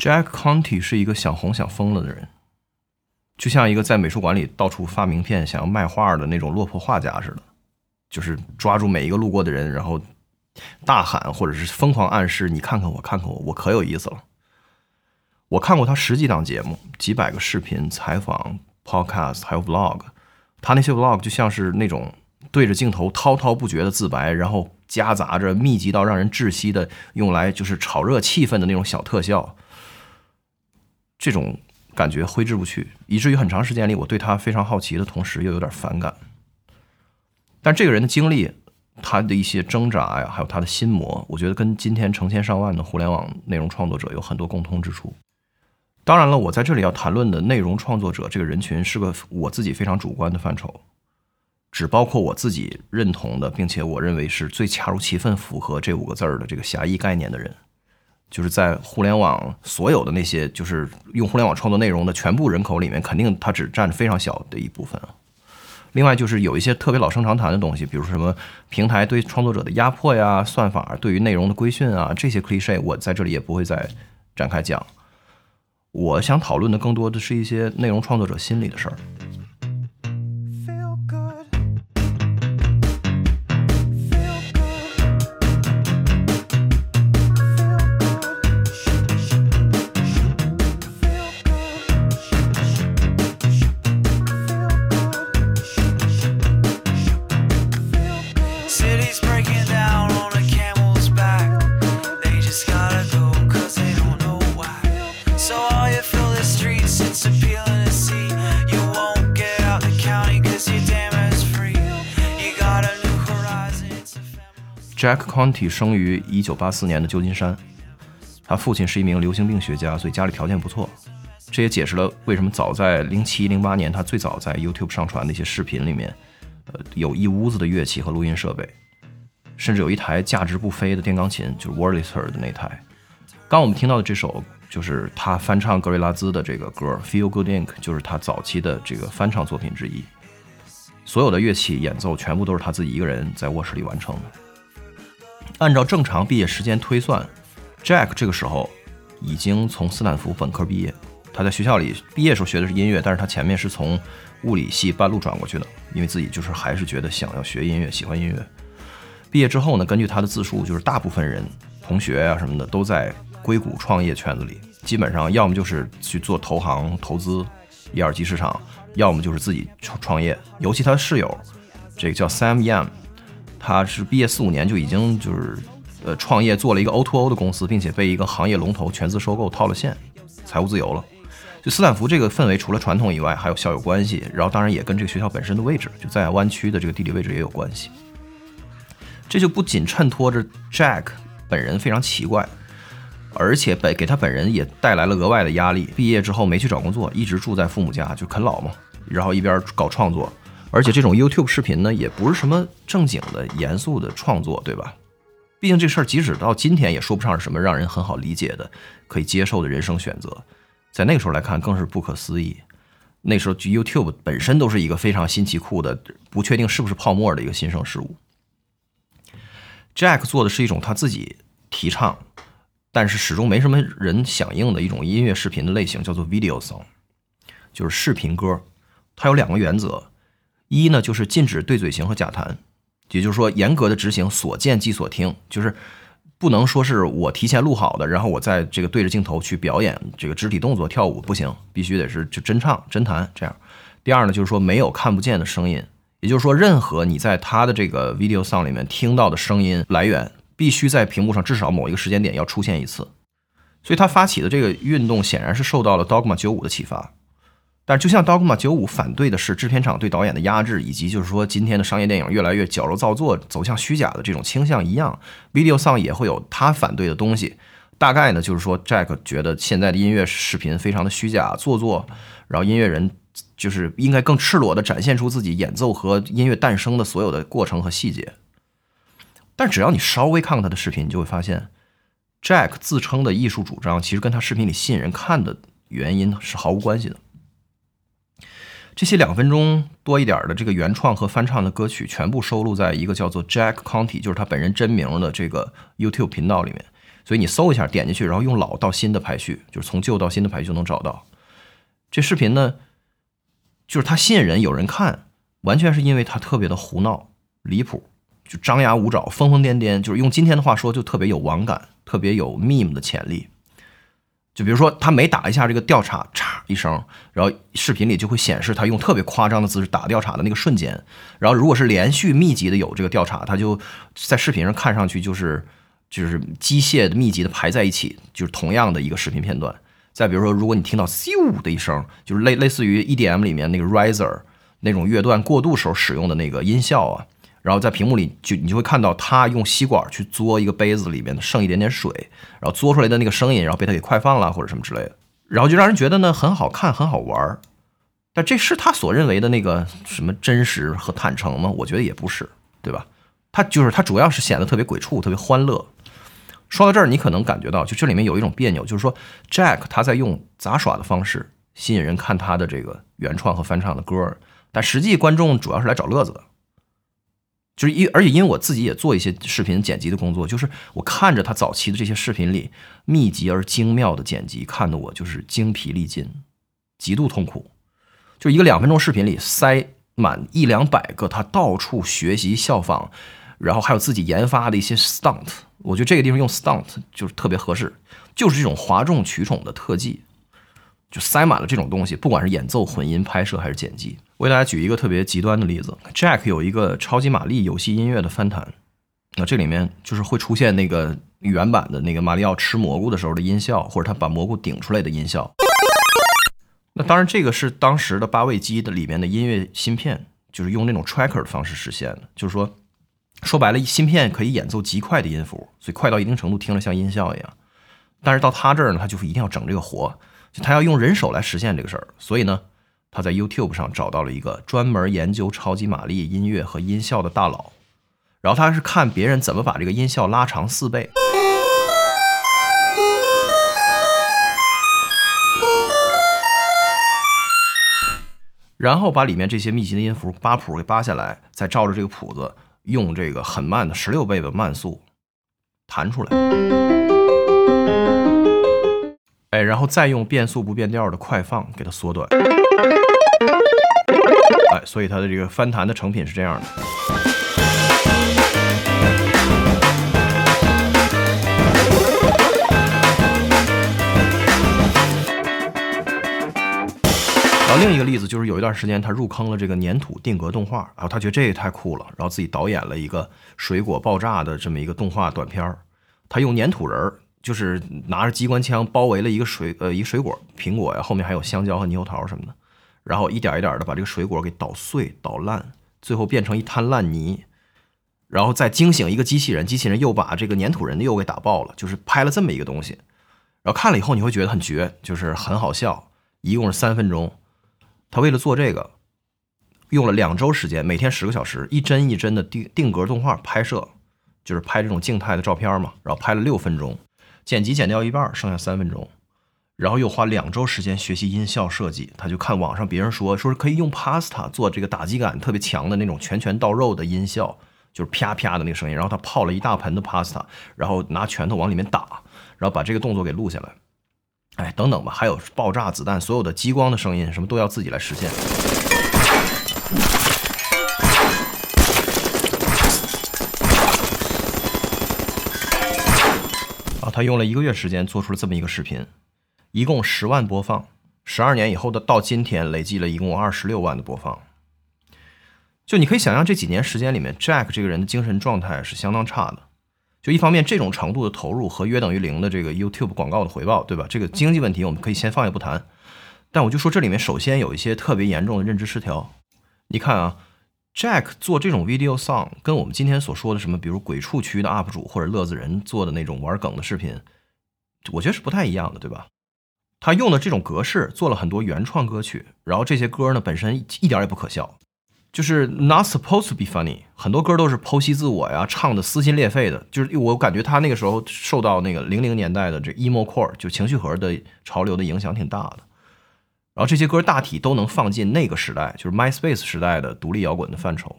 Jack Conti 是一个想红想疯了的人，就像一个在美术馆里到处发名片、想要卖画的那种落魄画家似的，就是抓住每一个路过的人，然后大喊或者是疯狂暗示：“你看看我，看看我，我可有意思了。”我看过他十几档节目、几百个视频采访、podcast，还有 vlog。他那些 vlog 就像是那种对着镜头滔滔不绝的自白，然后夹杂着密集到让人窒息的用来就是炒热气氛的那种小特效。这种感觉挥之不去，以至于很长时间里，我对他非常好奇的同时又有点反感。但这个人的经历，他的一些挣扎呀，还有他的心魔，我觉得跟今天成千上万的互联网内容创作者有很多共通之处。当然了，我在这里要谈论的内容创作者这个人群是个我自己非常主观的范畴，只包括我自己认同的，并且我认为是最恰如其分符合这五个字儿的这个狭义概念的人。就是在互联网所有的那些就是用互联网创作内容的全部人口里面，肯定它只占非常小的一部分。另外就是有一些特别老生常谈的东西，比如什么平台对创作者的压迫呀、算法对于内容的规训啊，这些 cliche 我在这里也不会再展开讲。我想讨论的更多的是一些内容创作者心里的事儿。Jack Conti 生于1984年的旧金山，他父亲是一名流行病学家，所以家里条件不错。这也解释了为什么早在07、08年，他最早在 YouTube 上传的一些视频里面，呃，有一屋子的乐器和录音设备，甚至有一台价值不菲的电钢琴，就是 Wurlitzer 的那台。刚我们听到的这首，就是他翻唱格瑞拉兹的这个歌《Feel Good Inc》，就是他早期的这个翻唱作品之一。所有的乐器演奏全部都是他自己一个人在卧室里完成的。按照正常毕业时间推算，Jack 这个时候已经从斯坦福本科毕业。他在学校里毕业时候学的是音乐，但是他前面是从物理系半路转过去的，因为自己就是还是觉得想要学音乐，喜欢音乐。毕业之后呢，根据他的自述，就是大部分人、同学啊什么的都在硅谷创业圈子里，基本上要么就是去做投行投资、一二级市场，要么就是自己创创业。尤其他的室友，这个叫 Sam Yam。他是毕业四五年就已经就是呃创业做了一个 O2O 的公司，并且被一个行业龙头全资收购套了现，财务自由了。就斯坦福这个氛围，除了传统以外，还有校友关系，然后当然也跟这个学校本身的位置，就在湾区的这个地理位置也有关系。这就不仅衬托着 Jack 本人非常奇怪，而且本给他本人也带来了额外的压力。毕业之后没去找工作，一直住在父母家就啃老嘛，然后一边搞创作。而且这种 YouTube 视频呢，也不是什么正经的、严肃的创作，对吧？毕竟这事儿即使到今天也说不上是什么让人很好理解的、可以接受的人生选择，在那个时候来看更是不可思议。那时候 YouTube 本身都是一个非常新奇酷的、不确定是不是泡沫的一个新生事物。Jack 做的是一种他自己提倡，但是始终没什么人响应的一种音乐视频的类型，叫做 Video Song，就是视频歌。它有两个原则。一呢，就是禁止对嘴型和假弹，也就是说，严格的执行所见即所听，就是不能说是我提前录好的，然后我在这个对着镜头去表演这个肢体动作跳舞不行，必须得是就真唱真弹这样。第二呢，就是说没有看不见的声音，也就是说，任何你在他的这个 video song 里面听到的声音来源，必须在屏幕上至少某一个时间点要出现一次。所以他发起的这个运动显然是受到了 Dogma 九五的启发。但就像《Dogma 九五》反对的是制片厂对导演的压制，以及就是说今天的商业电影越来越矫揉造作、走向虚假的这种倾向一样，Video Song 也会有他反对的东西。大概呢，就是说 Jack 觉得现在的音乐视频非常的虚假做作，然后音乐人就是应该更赤裸地展现出自己演奏和音乐诞生的所有的过程和细节。但只要你稍微看看他的视频，你就会发现，Jack 自称的艺术主张其实跟他视频里吸引人看的原因是毫无关系的。这些两分钟多一点的这个原创和翻唱的歌曲，全部收录在一个叫做 Jack County，就是他本人真名的这个 YouTube 频道里面。所以你搜一下，点进去，然后用老到新的排序，就是从旧到新的排序就能找到。这视频呢，就是它吸引人，有人看，完全是因为它特别的胡闹、离谱，就张牙舞爪、疯疯癫癫，就是用今天的话说，就特别有网感，特别有 meme 的潜力。就比如说，他每打一下这个调查，嚓一声，然后视频里就会显示他用特别夸张的姿势打调查的那个瞬间。然后如果是连续密集的有这个调查，他就在视频上看上去就是就是机械的密集的排在一起，就是同样的一个视频片段。再比如说，如果你听到咻的一声，就是类类似于 EDM 里面那个 riser 那种乐段过渡时候使用的那个音效啊。然后在屏幕里就你就会看到他用吸管去嘬一个杯子里面的剩一点点水，然后嘬出来的那个声音，然后被他给快放了或者什么之类的，然后就让人觉得呢很好看很好玩儿。但这是他所认为的那个什么真实和坦诚吗？我觉得也不是，对吧？他就是他主要是显得特别鬼畜，特别欢乐。说到这儿，你可能感觉到就这里面有一种别扭，就是说 Jack 他在用杂耍的方式吸引人看他的这个原创和翻唱的歌，但实际观众主要是来找乐子的。就是因，而且因为我自己也做一些视频剪辑的工作，就是我看着他早期的这些视频里密集而精妙的剪辑，看得我就是精疲力尽，极度痛苦。就一个两分钟视频里塞满一两百个他到处学习效仿，然后还有自己研发的一些 stunt，我觉得这个地方用 stunt 就是特别合适，就是这种哗众取宠的特技。就塞满了这种东西，不管是演奏、混音、拍摄还是剪辑。我给大家举一个特别极端的例子：Jack 有一个超级玛丽游戏音乐的翻弹，那这里面就是会出现那个原版的那个马里奥吃蘑菇的时候的音效，或者他把蘑菇顶出来的音效。那当然，这个是当时的八位机的里面的音乐芯片，就是用那种 tracker 的方式实现的。就是说，说白了，芯片可以演奏极快的音符，所以快到一定程度听着像音效一样。但是到他这儿呢，他就是一定要整这个活。就他要用人手来实现这个事儿，所以呢，他在 YouTube 上找到了一个专门研究超级玛丽音乐和音效的大佬，然后他是看别人怎么把这个音效拉长四倍，然后把里面这些密集的音符八谱给扒下来，再照着这个谱子用这个很慢的十六倍的慢速弹出来。哎，然后再用变速不变调的快放给它缩短。所以它的这个翻弹的成品是这样的。然后另一个例子就是有一段时间他入坑了这个粘土定格动画，然后他觉得这也太酷了，然后自己导演了一个水果爆炸的这么一个动画短片儿，他用粘土人儿。就是拿着机关枪包围了一个水呃一个水果苹果呀，后面还有香蕉和猕猴桃什么的，然后一点一点的把这个水果给捣碎捣烂，最后变成一滩烂泥，然后再惊醒一个机器人，机器人又把这个粘土人又给打爆了，就是拍了这么一个东西，然后看了以后你会觉得很绝，就是很好笑，一共是三分钟，他为了做这个用了两周时间，每天十个小时，一帧一帧的定定格动画拍摄，就是拍这种静态的照片嘛，然后拍了六分钟。剪辑剪掉一半，剩下三分钟，然后又花两周时间学习音效设计。他就看网上别人说，说是可以用 Pasta 做这个打击感特别强的那种拳拳到肉的音效，就是啪啪的那个声音。然后他泡了一大盆的 Pasta，然后拿拳头往里面打，然后把这个动作给录下来。哎，等等吧，还有爆炸子弹，所有的激光的声音，什么都要自己来实现。啊他用了一个月时间做出了这么一个视频，一共十万播放，十二年以后的到今天累计了一共二十六万的播放。就你可以想象这几年时间里面，Jack 这个人的精神状态是相当差的。就一方面这种程度的投入和约等于零的这个 YouTube 广告的回报，对吧？这个经济问题我们可以先放下不谈，但我就说这里面首先有一些特别严重的认知失调。你看啊。Jack 做这种 video song，跟我们今天所说的什么，比如鬼畜区的 UP 主或者乐子人做的那种玩梗的视频，我觉得是不太一样的，对吧？他用的这种格式做了很多原创歌曲，然后这些歌呢本身一点也不可笑，就是 not supposed to be funny，很多歌都是剖析自我呀，唱的撕心裂肺的，就是我感觉他那个时候受到那个零零年代的这 emo core 就情绪盒的潮流的影响挺大的。然后这些歌大体都能放进那个时代，就是 MySpace 时代的独立摇滚的范畴。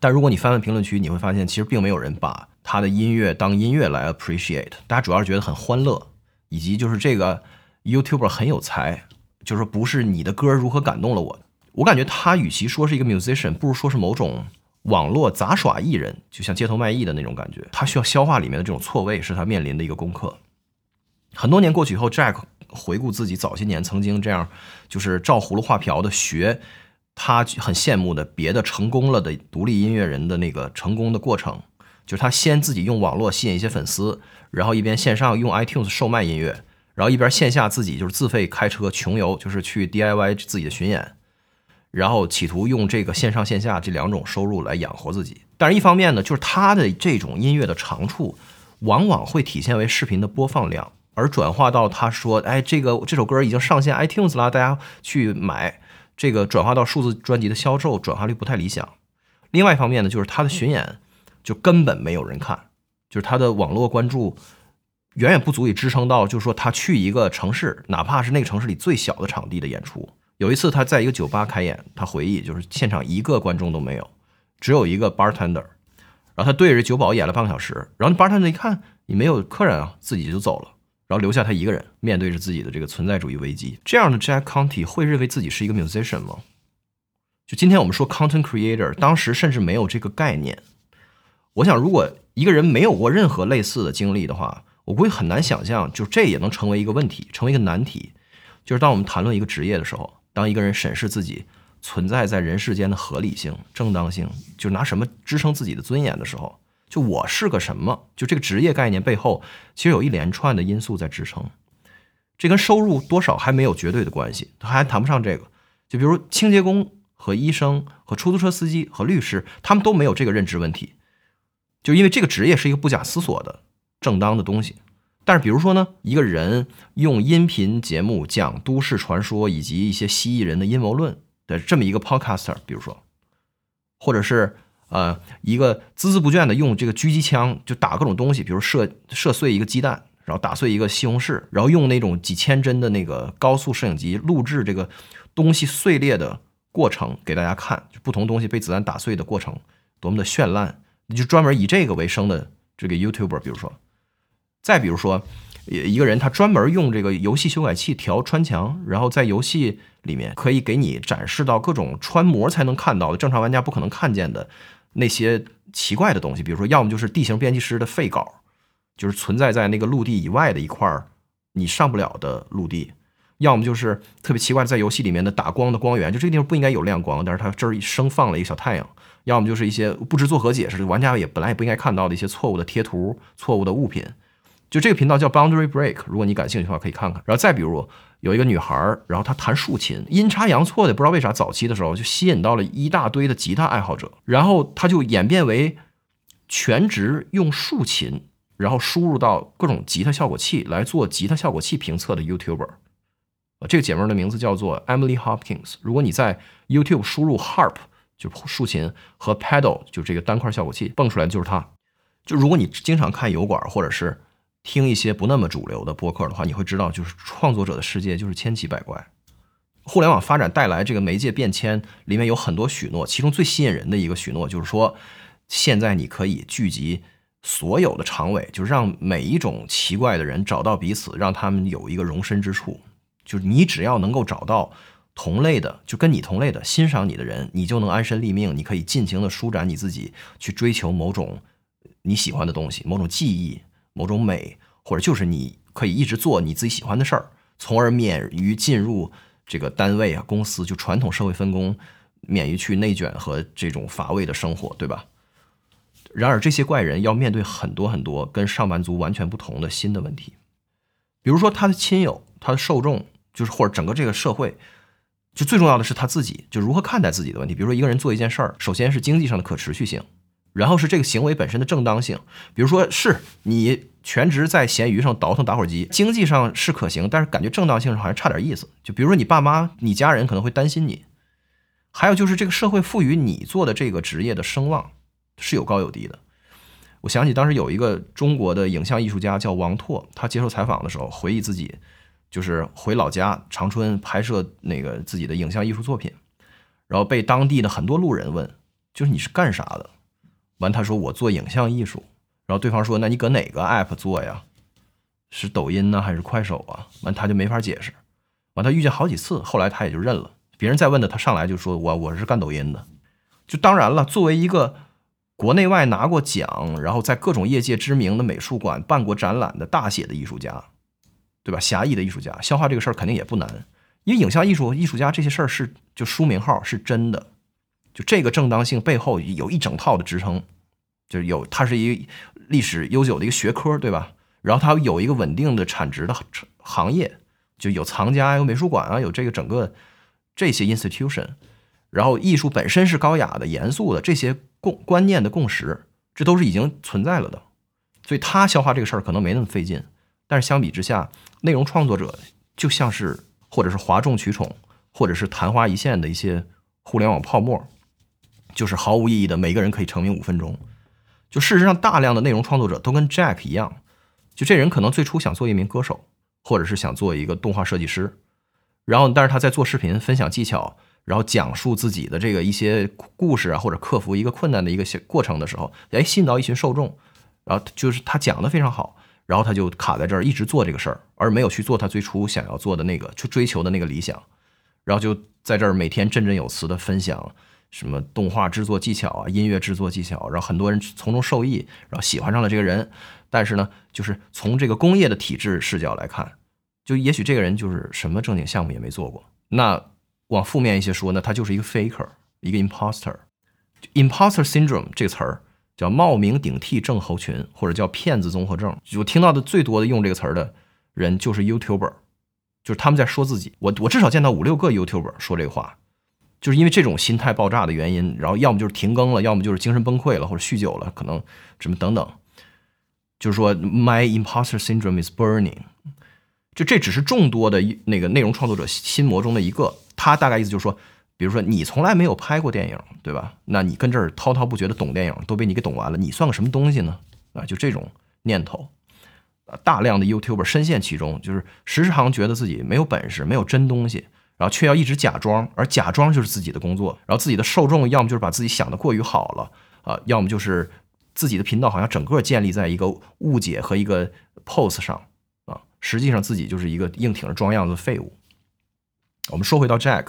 但如果你翻翻评论区，你会发现其实并没有人把他的音乐当音乐来 appreciate，大家主要是觉得很欢乐，以及就是这个 YouTuber 很有才，就是说不是你的歌如何感动了我。我感觉他与其说是一个 musician，不如说是某种网络杂耍艺人，就像街头卖艺的那种感觉。他需要消化里面的这种错位，是他面临的一个功课。很多年过去以后，Jack 回顾自己早些年曾经这样，就是照葫芦画瓢的学他很羡慕的别的成功了的独立音乐人的那个成功的过程，就是他先自己用网络吸引一些粉丝，然后一边线上用 iTunes 售卖音乐，然后一边线下自己就是自费开车穷游，就是去 DIY 自己的巡演。然后企图用这个线上线下这两种收入来养活自己，但是一方面呢，就是他的这种音乐的长处，往往会体现为视频的播放量，而转化到他说，哎，这个这首歌已经上线 iTunes 了，大家去买，这个转化到数字专辑的销售转化率不太理想。另外一方面呢，就是他的巡演就根本没有人看，就是他的网络关注远远不足以支撑到，就是说他去一个城市，哪怕是那个城市里最小的场地的演出。有一次，他在一个酒吧开演，他回忆就是现场一个观众都没有，只有一个 bartender，然后他对着酒保演了半个小时，然后 bartender 一看你没有客人啊，自己就走了，然后留下他一个人面对着自己的这个存在主义危机。这样的 Jack Conte 会认为自己是一个 musician 吗？就今天我们说 content creator，当时甚至没有这个概念。我想，如果一个人没有过任何类似的经历的话，我估计很难想象，就这也能成为一个问题，成为一个难题。就是当我们谈论一个职业的时候。当一个人审视自己存在在人世间的合理性、正当性，就拿什么支撑自己的尊严的时候，就我是个什么？就这个职业概念背后，其实有一连串的因素在支撑。这跟收入多少还没有绝对的关系，还谈不上这个。就比如清洁工和医生和出租车司机和律师，他们都没有这个认知问题，就因为这个职业是一个不假思索的正当的东西。但是，比如说呢，一个人用音频节目讲都市传说以及一些蜥蜴人的阴谋论的这么一个 podcaster，比如说，或者是呃一个孜孜不倦的用这个狙击枪就打各种东西，比如射射碎一个鸡蛋，然后打碎一个西红柿，然后用那种几千帧的那个高速摄影机录制这个东西碎裂的过程给大家看，就不同东西被子弹打碎的过程多么的绚烂，你就专门以这个为生的这个 YouTuber，比如说。再比如说，一个人他专门用这个游戏修改器调穿墙，然后在游戏里面可以给你展示到各种穿模才能看到的正常玩家不可能看见的那些奇怪的东西。比如说，要么就是地形编辑师的废稿，就是存在在那个陆地以外的一块你上不了的陆地；要么就是特别奇怪的在游戏里面的打光的光源，就这个地方不应该有亮光，但是它这儿生放了一个小太阳；要么就是一些不知作何解释，玩家也本来也不应该看到的一些错误的贴图、错误的物品。就这个频道叫 Boundary Break，如果你感兴趣的话，可以看看。然后再比如有一个女孩，然后她弹竖琴，阴差阳错的，不知道为啥，早期的时候就吸引到了一大堆的吉他爱好者，然后她就演变为全职用竖琴，然后输入到各种吉他效果器来做吉他效果器评测的 YouTuber。这个姐妹的名字叫做 Emily Hopkins。如果你在 YouTube 输入 Harp，就竖琴和 Pedal，就这个单块效果器，蹦出来的就是她。就如果你经常看油管或者是听一些不那么主流的播客的话，你会知道，就是创作者的世界就是千奇百怪。互联网发展带来这个媒介变迁，里面有很多许诺，其中最吸引人的一个许诺就是说，现在你可以聚集所有的长尾，就是让每一种奇怪的人找到彼此，让他们有一个容身之处。就是你只要能够找到同类的，就跟你同类的欣赏你的人，你就能安身立命，你可以尽情的舒展你自己，去追求某种你喜欢的东西，某种记忆。某种美，或者就是你可以一直做你自己喜欢的事儿，从而免于进入这个单位啊、公司，就传统社会分工，免于去内卷和这种乏味的生活，对吧？然而，这些怪人要面对很多很多跟上班族完全不同的新的问题，比如说他的亲友、他的受众，就是或者整个这个社会，就最重要的是他自己，就如何看待自己的问题。比如说，一个人做一件事儿，首先是经济上的可持续性。然后是这个行为本身的正当性，比如说是你全职在闲鱼上倒腾打火机，经济上是可行，但是感觉正当性上好像差点意思。就比如说你爸妈、你家人可能会担心你，还有就是这个社会赋予你做的这个职业的声望是有高有低的。我想起当时有一个中国的影像艺术家叫王拓，他接受采访的时候回忆自己就是回老家长春拍摄那个自己的影像艺术作品，然后被当地的很多路人问。就是你是干啥的？完，他说我做影像艺术。然后对方说，那你搁哪个 app 做呀？是抖音呢，还是快手啊？完，他就没法解释。完，他遇见好几次，后来他也就认了。别人再问他，他上来就说我我是干抖音的。就当然了，作为一个国内外拿过奖，然后在各种业界知名的美术馆办过展览的大写的艺术家，对吧？狭义的艺术家，消化这个事儿肯定也不难。因为影像艺术艺术家这些事儿是就书名号是真的，这个正当性背后有一整套的支撑，就是有它是一历史悠久的一个学科，对吧？然后它有一个稳定的产值的行业，就有藏家、有美术馆啊，有这个整个这些 institution。然后艺术本身是高雅的、严肃的，这些共观念的共识，这都是已经存在了的。所以他消化这个事儿可能没那么费劲，但是相比之下，内容创作者就像是。或者是哗众取宠，或者是昙花一现的一些互联网泡沫，就是毫无意义的。每个人可以成名五分钟。就事实上，大量的内容创作者都跟 Jack 一样，就这人可能最初想做一名歌手，或者是想做一个动画设计师。然后，但是他在做视频、分享技巧，然后讲述自己的这个一些故事啊，或者克服一个困难的一个过程的时候，哎，吸引到一群受众。然后就是他讲的非常好。然后他就卡在这儿，一直做这个事儿，而没有去做他最初想要做的那个，去追求的那个理想。然后就在这儿每天振振有词的分享什么动画制作技巧啊、音乐制作技巧，然后很多人从中受益，然后喜欢上了这个人。但是呢，就是从这个工业的体制视角来看，就也许这个人就是什么正经项目也没做过。那往负面一些说呢，他就是一个 faker，一个 imposter。imposter syndrome 这个词儿。叫冒名顶替症候群，或者叫骗子综合症。我听到的最多的用这个词儿的人就是 YouTuber，就是他们在说自己。我我至少见到五六个 YouTuber 说这个话，就是因为这种心态爆炸的原因，然后要么就是停更了，要么就是精神崩溃了，或者酗酒了，可能什么等等。就是说，My imposter syndrome is burning。就这只是众多的那个内容创作者心魔中的一个。他大概意思就是说。比如说你从来没有拍过电影，对吧？那你跟这儿滔滔不绝的懂电影，都被你给懂完了，你算个什么东西呢？啊，就这种念头，大量的 YouTuber 深陷其中，就是时常觉得自己没有本事，没有真东西，然后却要一直假装，而假装就是自己的工作。然后自己的受众要么就是把自己想的过于好了啊，要么就是自己的频道好像整个建立在一个误解和一个 pose 上啊，实际上自己就是一个硬挺着装样子的废物。我们说回到 Jack。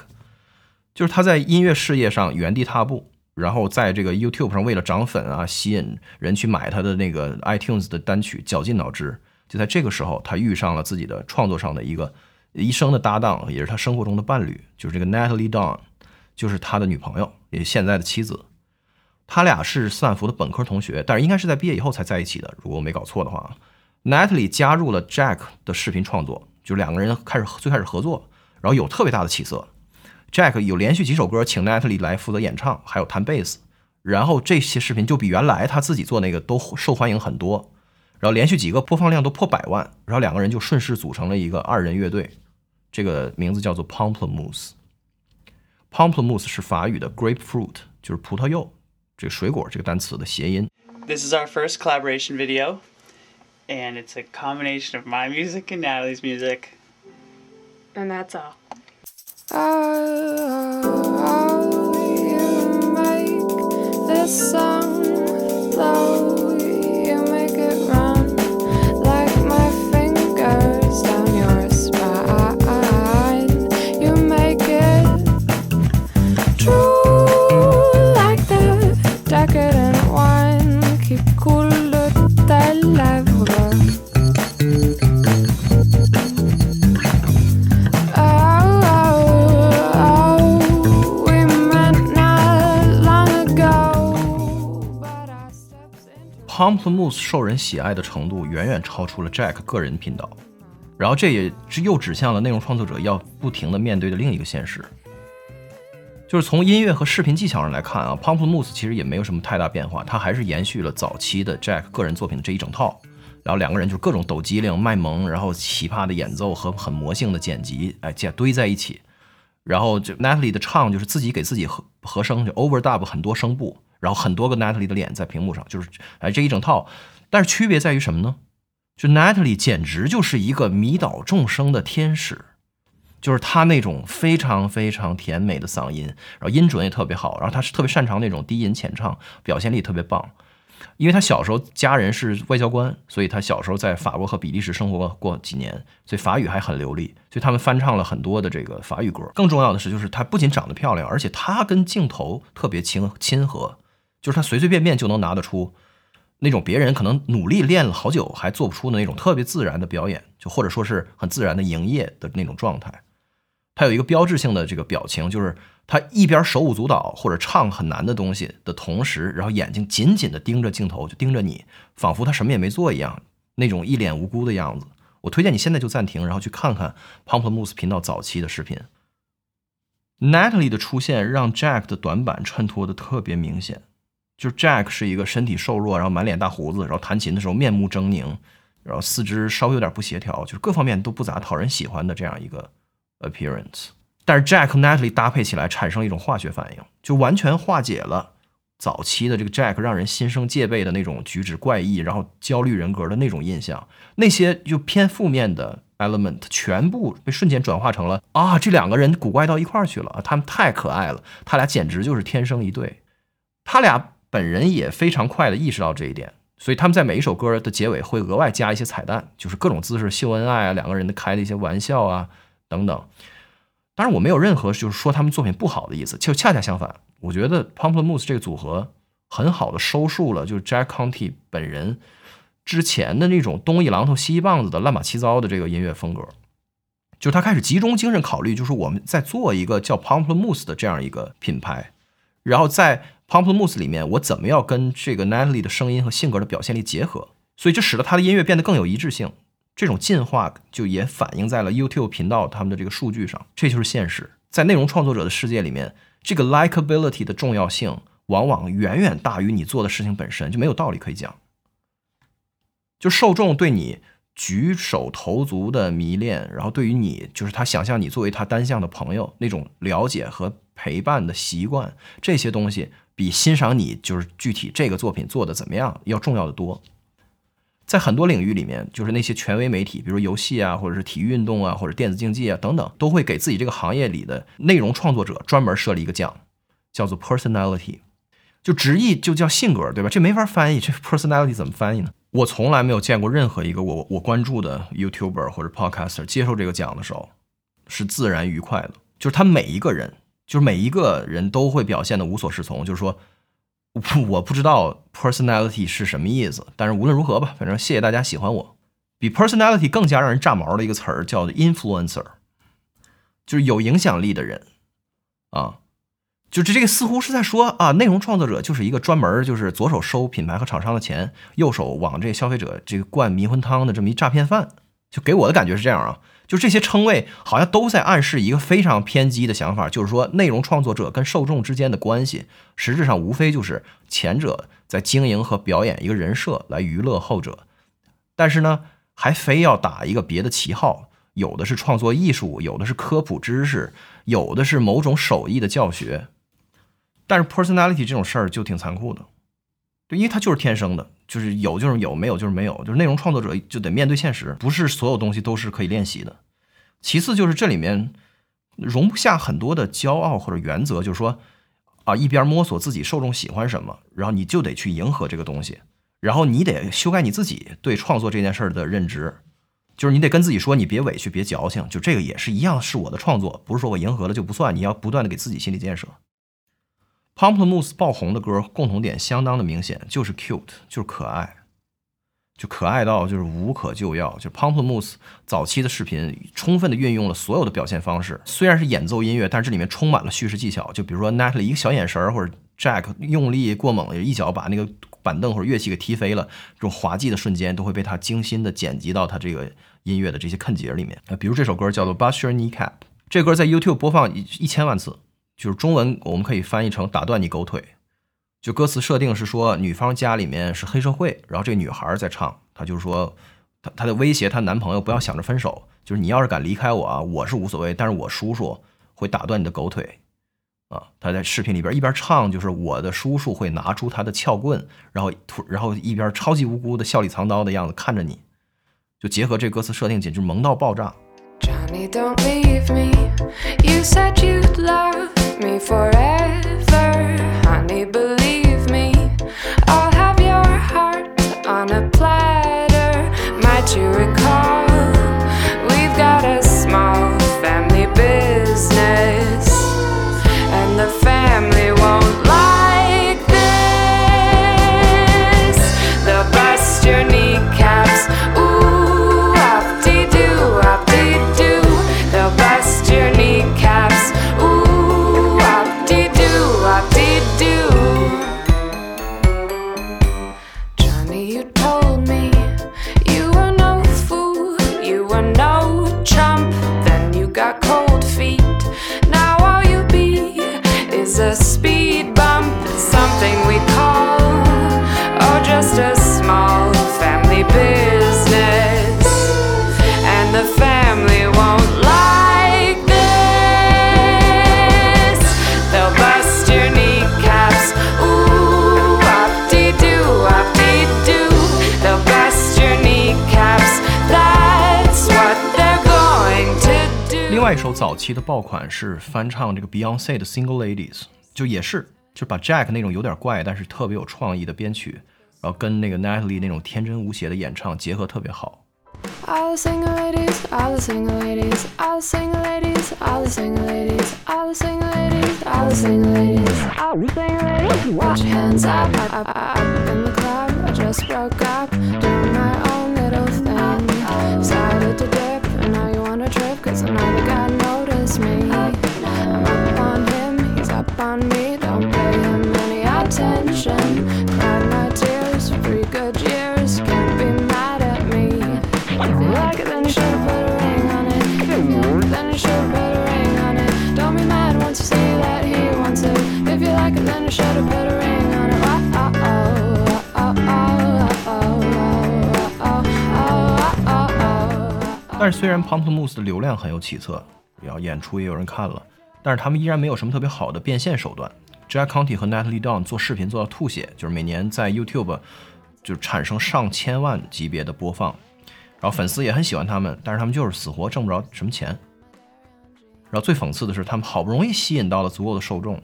就是他在音乐事业上原地踏步，然后在这个 YouTube 上为了涨粉啊，吸引人去买他的那个 iTunes 的单曲，绞尽脑汁。就在这个时候，他遇上了自己的创作上的一个一生的搭档，也是他生活中的伴侣，就是这个 Natalie Dawn，就是他的女朋友，也现在的妻子。他俩是斯坦福的本科同学，但是应该是在毕业以后才在一起的，如果我没搞错的话。Natalie 加入了 Jack 的视频创作，就两个人开始最开始合作，然后有特别大的起色。Jack 有连续几首歌请 Natalie 来负责演唱，还有弹贝斯，然后这些视频就比原来他自己做那个都受欢迎很多，然后连续几个播放量都破百万，然后两个人就顺势组成了一个二人乐队，这个名字叫做 Pomplamoose。Pomplamoose 是法语的 grapefruit，就是葡萄柚这个水果这个单词的谐音。This is our first collaboration video, and it's a combination of my music and Natalie's music. And that's all. Oh, you make this song flow, Pomplamoose 受人喜爱的程度远远超出了 Jack 个人频道，然后这也是又指向了内容创作者要不停的面对的另一个现实，就是从音乐和视频技巧上来看啊，Pomplamoose 其实也没有什么太大变化，他还是延续了早期的 Jack 个人作品的这一整套，然后两个人就是各种抖机灵、卖萌，然后奇葩的演奏和很魔性的剪辑，哎，加堆在一起，然后就 Natalie 的唱就是自己给自己和和声就 overdub 很多声部。然后很多个 Natalie 的脸在屏幕上，就是哎这一整套，但是区别在于什么呢？就 Natalie 简直就是一个迷倒众生的天使，就是他那种非常非常甜美的嗓音，然后音准也特别好，然后他是特别擅长那种低音浅唱，表现力特别棒。因为他小时候家人是外交官，所以他小时候在法国和比利时生活过几年，所以法语还很流利。所以他们翻唱了很多的这个法语歌。更重要的是，就是她不仅长得漂亮，而且她跟镜头特别亲亲和，就是他随随便便就能拿得出那种别人可能努力练了好久还做不出的那种特别自然的表演，就或者说是很自然的营业的那种状态。他有一个标志性的这个表情，就是他一边手舞足蹈或者唱很难的东西的同时，然后眼睛紧紧地盯着镜头，就盯着你，仿佛他什么也没做一样，那种一脸无辜的样子。我推荐你现在就暂停，然后去看看 Pomplumus 频道早期的视频。Natalie 的出现让 Jack 的短板衬托的特别明显，就 Jack 是一个身体瘦弱，然后满脸大胡子，然后弹琴的时候面目狰狞，然后四肢稍微有点不协调，就是各方面都不咋讨人喜欢的这样一个。appearance，但是 Jack 和 Natalie 搭配起来产生了一种化学反应，就完全化解了早期的这个 Jack 让人心生戒备的那种举止怪异，然后焦虑人格的那种印象，那些就偏负面的 element 全部被瞬间转化成了啊，这两个人古怪到一块儿去了，他们太可爱了，他俩简直就是天生一对，他俩本人也非常快的意识到这一点，所以他们在每一首歌的结尾会额外加一些彩蛋，就是各种姿势秀恩爱啊，两个人的开的一些玩笑啊。等等，当然我没有任何就是说他们作品不好的意思，就恰恰相反，我觉得 p o m p l e m o o s e 这个组合很好的收束了，就是 Jack Conte 本人之前的那种东一榔头西一棒子的乱码七糟的这个音乐风格，就是他开始集中精神考虑，就是我们在做一个叫 p o m p l e m o o s e 的这样一个品牌，然后在 Pomplamoose 里面，我怎么要跟这个 Natalie 的声音和性格的表现力结合，所以这使得他的音乐变得更有一致性。这种进化就也反映在了 YouTube 频道他们的这个数据上，这就是现实。在内容创作者的世界里面，这个 likability 的重要性往往远远大于你做的事情本身，就没有道理可以讲。就受众对你举手投足的迷恋，然后对于你就是他想象你作为他单向的朋友那种了解和陪伴的习惯，这些东西比欣赏你就是具体这个作品做的怎么样要重要的多。在很多领域里面，就是那些权威媒体，比如游戏啊，或者是体育运动啊，或者电子竞技啊等等，都会给自己这个行业里的内容创作者专门设立一个奖，叫做 personality，就直译就叫性格，对吧？这没法翻译，这 personality 怎么翻译呢？我从来没有见过任何一个我我关注的 YouTuber 或者 Podcaster 接受这个奖的时候是自然愉快的，就是他每一个人，就是每一个人都会表现的无所适从，就是说。我不知道 personality 是什么意思，但是无论如何吧，反正谢谢大家喜欢我。比 personality 更加让人炸毛的一个词儿叫 influencer，就是有影响力的人啊。就这这个似乎是在说啊，内容创作者就是一个专门就是左手收品牌和厂商的钱，右手往这消费者这个灌迷魂汤的这么一诈骗犯。就给我的感觉是这样啊。就这些称谓好像都在暗示一个非常偏激的想法，就是说内容创作者跟受众之间的关系，实质上无非就是前者在经营和表演一个人设来娱乐后者，但是呢，还非要打一个别的旗号，有的是创作艺术，有的是科普知识，有的是某种手艺的教学。但是 personality 这种事儿就挺残酷的，对，因为它就是天生的。就是有就是有，没有就是没有。就是内容创作者就得面对现实，不是所有东西都是可以练习的。其次就是这里面容不下很多的骄傲或者原则，就是说啊，一边摸索自己受众喜欢什么，然后你就得去迎合这个东西，然后你得修改你自己对创作这件事儿的认知，就是你得跟自己说，你别委屈，别矫情，就这个也是一样，是我的创作，不是说我迎合了就不算，你要不断的给自己心理建设。Pomplamoose 爆红的歌共同点相当的明显，就是 cute，就是可爱，就可爱到就是无可救药。就 Pomplamoose 早期的视频，充分的运用了所有的表现方式，虽然是演奏音乐，但是这里面充满了叙事技巧。就比如说 Natalie 一个小眼神儿，或者 Jack 用力过猛，一脚把那个板凳或者乐器给踢飞了，这种滑稽的瞬间都会被他精心的剪辑到他这个音乐的这些坑节里面。啊，比如这首歌叫做 Bust Your Kneecap，这歌在 YouTube 播放一一千万次。就是中文，我们可以翻译成“打断你狗腿”。就歌词设定是说，女方家里面是黑社会，然后这女孩在唱，她就是说，她她的威胁她男朋友不要想着分手，就是你要是敢离开我啊，我是无所谓，但是我叔叔会打断你的狗腿啊。她在视频里边一边唱，就是我的叔叔会拿出他的撬棍，然后突然后一边超级无辜的笑里藏刀的样子看着你，就结合这歌词设定，简直萌到爆炸。Honey, don't leave me. You said you'd love me forever. Honey, believe me. I'll have your heart on a platter. Might you recall? 的爆款是翻唱这个 Beyonce 的《Single Ladies》，就也是就把 Jack 那种有点怪但是特别有创意的编曲，然后跟那个 Natalie 那种天真无邪的演唱结合特别好。All the single ladies, all the single ladies, all the single ladies, all the single ladies, all the single ladies, all the single ladies, all the single ladies. Put your hands up, up, up, up in the club. I just broke up, 但是虽然 Pomplemousse 的流量很有起色，然后演出也有人看了，但是他们依然没有什么特别好的变现手段。Jack County 和 Natalie Dawn 做视频做到吐血，就是每年在 YouTube 就产生上千万级别的播放，然后粉丝也很喜欢他们，但是他们就是死活挣不着什么钱。然后最讽刺的是，他们好不容易吸引到了足够的受众，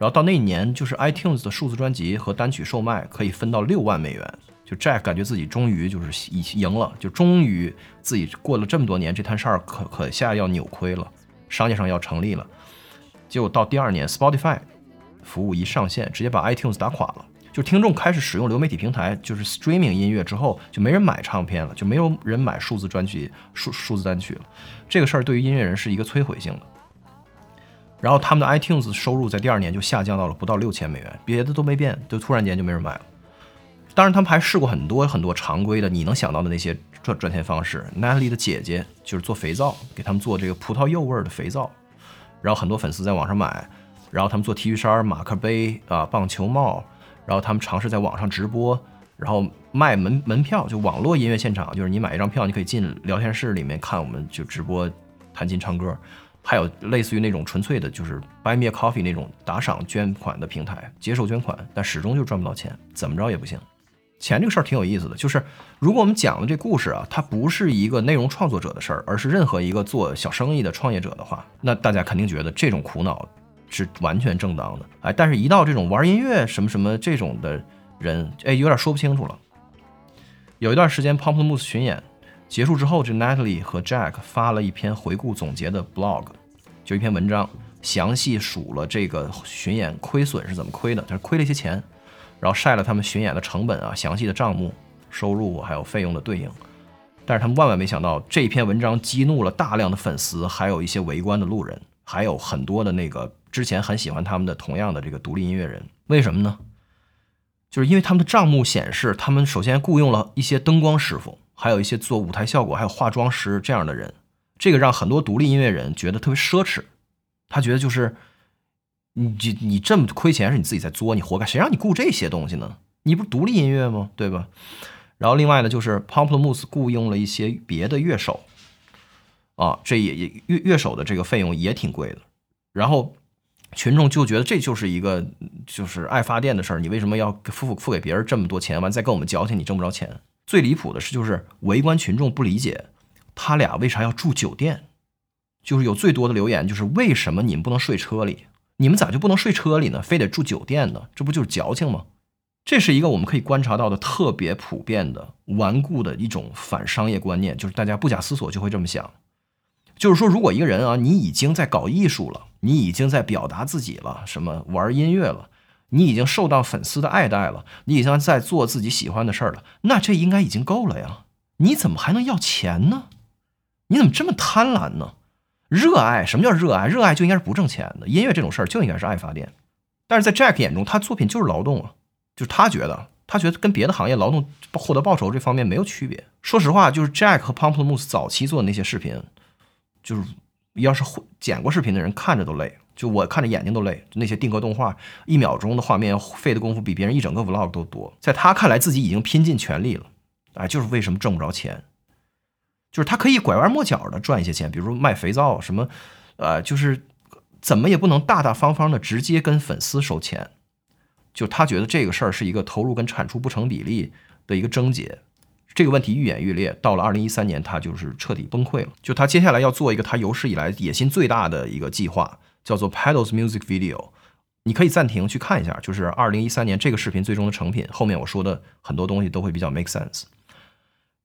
然后到那一年，就是 iTunes 的数字专辑和单曲售卖可以分到六万美元，就 Jack 感觉自己终于就是赢赢了，就终于自己过了这么多年这摊事儿可可下要扭亏了，商业上要成立了。结果到第二年，Spotify 服务一上线，直接把 iTunes 打垮了。就听众开始使用流媒体平台，就是 streaming 音乐之后，就没人买唱片了，就没有人买数字专辑、数数字单曲了。这个事儿对于音乐人是一个摧毁性的。然后他们的 iTunes 收入在第二年就下降到了不到六千美元，别的都没变，就突然间就没人买了。当然，他们还试过很多很多常规的你能想到的那些赚赚钱方式。Natalie 的姐姐就是做肥皂，给他们做这个葡萄柚味儿的肥皂，然后很多粉丝在网上买，然后他们做 T 恤衫、马克杯啊、棒球帽，然后他们尝试在网上直播，然后卖门门票，就网络音乐现场，就是你买一张票，你可以进聊天室里面看我们就直播弹琴唱歌。还有类似于那种纯粹的，就是 Buy Me a Coffee 那种打赏捐款的平台，接受捐款，但始终就赚不到钱，怎么着也不行。钱这个事儿挺有意思的，就是如果我们讲的这故事啊，它不是一个内容创作者的事儿，而是任何一个做小生意的创业者的话，那大家肯定觉得这种苦恼是完全正当的。哎，但是一到这种玩音乐什么什么这种的人，哎，有点说不清楚了。有一段时间 Pamplemousse 巡演结束之后，这 Natalie 和 Jack 发了一篇回顾总结的 blog，就一篇文章，详细数了这个巡演亏损是怎么亏的，他是亏了一些钱。然后晒了他们巡演的成本啊，详细的账目、收入还有费用的对应。但是他们万万没想到，这篇文章激怒了大量的粉丝，还有一些围观的路人，还有很多的那个之前很喜欢他们的同样的这个独立音乐人。为什么呢？就是因为他们的账目显示，他们首先雇佣了一些灯光师傅，还有一些做舞台效果、还有化妆师这样的人。这个让很多独立音乐人觉得特别奢侈，他觉得就是。你这你这么亏钱是你自己在作，你活该，谁让你雇这些东西呢？你不是独立音乐吗？对吧？然后另外呢，就是 Pamplemousse 雇佣了一些别的乐手，啊，这也也乐乐手的这个费用也挺贵的。然后群众就觉得这就是一个就是爱发电的事儿，你为什么要付付给别人这么多钱，完再跟我们矫情，你挣不着钱？最离谱的是，就是围观群众不理解他俩为啥要住酒店。就是有最多的留言就是为什么你们不能睡车里？你们咋就不能睡车里呢？非得住酒店呢？这不就是矫情吗？这是一个我们可以观察到的特别普遍的顽固的一种反商业观念，就是大家不假思索就会这么想。就是说，如果一个人啊，你已经在搞艺术了，你已经在表达自己了，什么玩音乐了，你已经受到粉丝的爱戴了，你已经在做自己喜欢的事儿了，那这应该已经够了呀。你怎么还能要钱呢？你怎么这么贪婪呢？热爱什么叫热爱？热爱就应该是不挣钱的，音乐这种事儿就应该是爱发电。但是在 Jack 眼中，他作品就是劳动啊，就是他觉得，他觉得跟别的行业劳动获得报酬这方面没有区别。说实话，就是 Jack 和 Pomplamoose 早期做的那些视频。就是要是会剪过视频的人看着都累，就我看着眼睛都累。那些定格动画，一秒钟的画面费的功夫比别人一整个 vlog 都多。在他看来，自己已经拼尽全力了，哎，就是为什么挣不着钱？就是他可以拐弯抹角的赚一些钱，比如说卖肥皂什么，呃，就是怎么也不能大大方方的直接跟粉丝收钱。就他觉得这个事儿是一个投入跟产出不成比例的一个症结。这个问题愈演愈烈，到了二零一三年，他就是彻底崩溃了。就他接下来要做一个他有史以来野心最大的一个计划，叫做 Paddle's Music Video。你可以暂停去看一下，就是二零一三年这个视频最终的成品。后面我说的很多东西都会比较 make sense。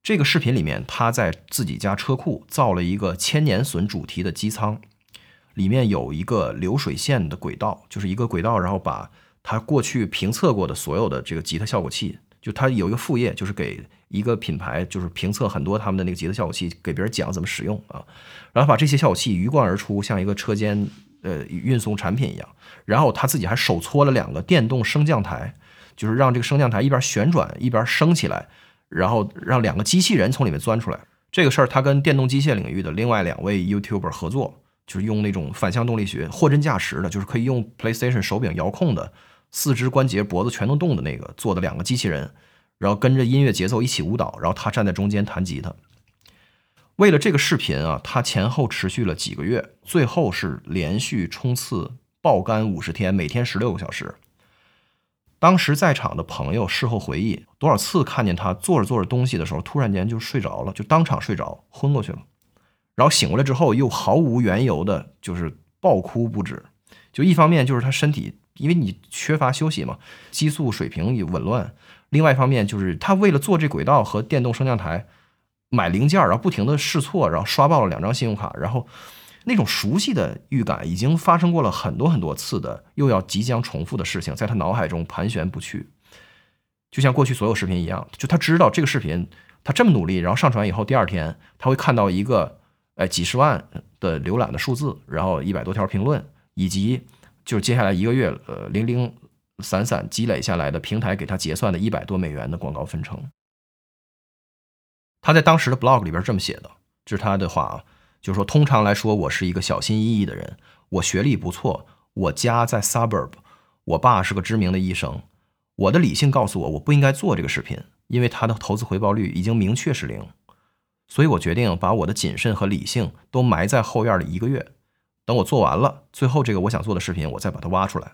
这个视频里面，他在自己家车库造了一个千年隼主题的机舱，里面有一个流水线的轨道，就是一个轨道，然后把他过去评测过的所有的这个吉他效果器。就他有一个副业，就是给一个品牌，就是评测很多他们的那个吉他效果器，给别人讲怎么使用啊，然后把这些效果器鱼贯而出，像一个车间呃运送产品一样。然后他自己还手搓了两个电动升降台，就是让这个升降台一边旋转一边升起来，然后让两个机器人从里面钻出来。这个事儿他跟电动机械领域的另外两位 YouTuber 合作，就是用那种反向动力学货真价实的，就是可以用 PlayStation 手柄遥控的。四肢关节、脖子全都动的那个做的两个机器人，然后跟着音乐节奏一起舞蹈，然后他站在中间弹吉他。为了这个视频啊，他前后持续了几个月，最后是连续冲刺爆肝五十天，每天十六个小时。当时在场的朋友事后回忆，多少次看见他做着做着东西的时候，突然间就睡着了，就当场睡着，昏过去了。然后醒过来之后，又毫无缘由的，就是暴哭不止。就一方面就是他身体。因为你缺乏休息嘛，激素水平也紊乱。另外一方面就是他为了做这轨道和电动升降台，买零件，然后不停的试错，然后刷爆了两张信用卡，然后那种熟悉的预感已经发生过了很多很多次的，又要即将重复的事情，在他脑海中盘旋不去。就像过去所有视频一样，就他知道这个视频他这么努力，然后上传以后，第二天他会看到一个哎几十万的浏览的数字，然后一百多条评论，以及。就是接下来一个月，呃，零零散散积累下来的平台给他结算的一百多美元的广告分成。他在当时的 blog 里边这么写的，这是他的话啊，就是说，通常来说，我是一个小心翼翼的人，我学历不错，我家在 suburb，我爸是个知名的医生，我的理性告诉我，我不应该做这个视频，因为它的投资回报率已经明确是零，所以我决定把我的谨慎和理性都埋在后院的一个月。等我做完了，最后这个我想做的视频，我再把它挖出来，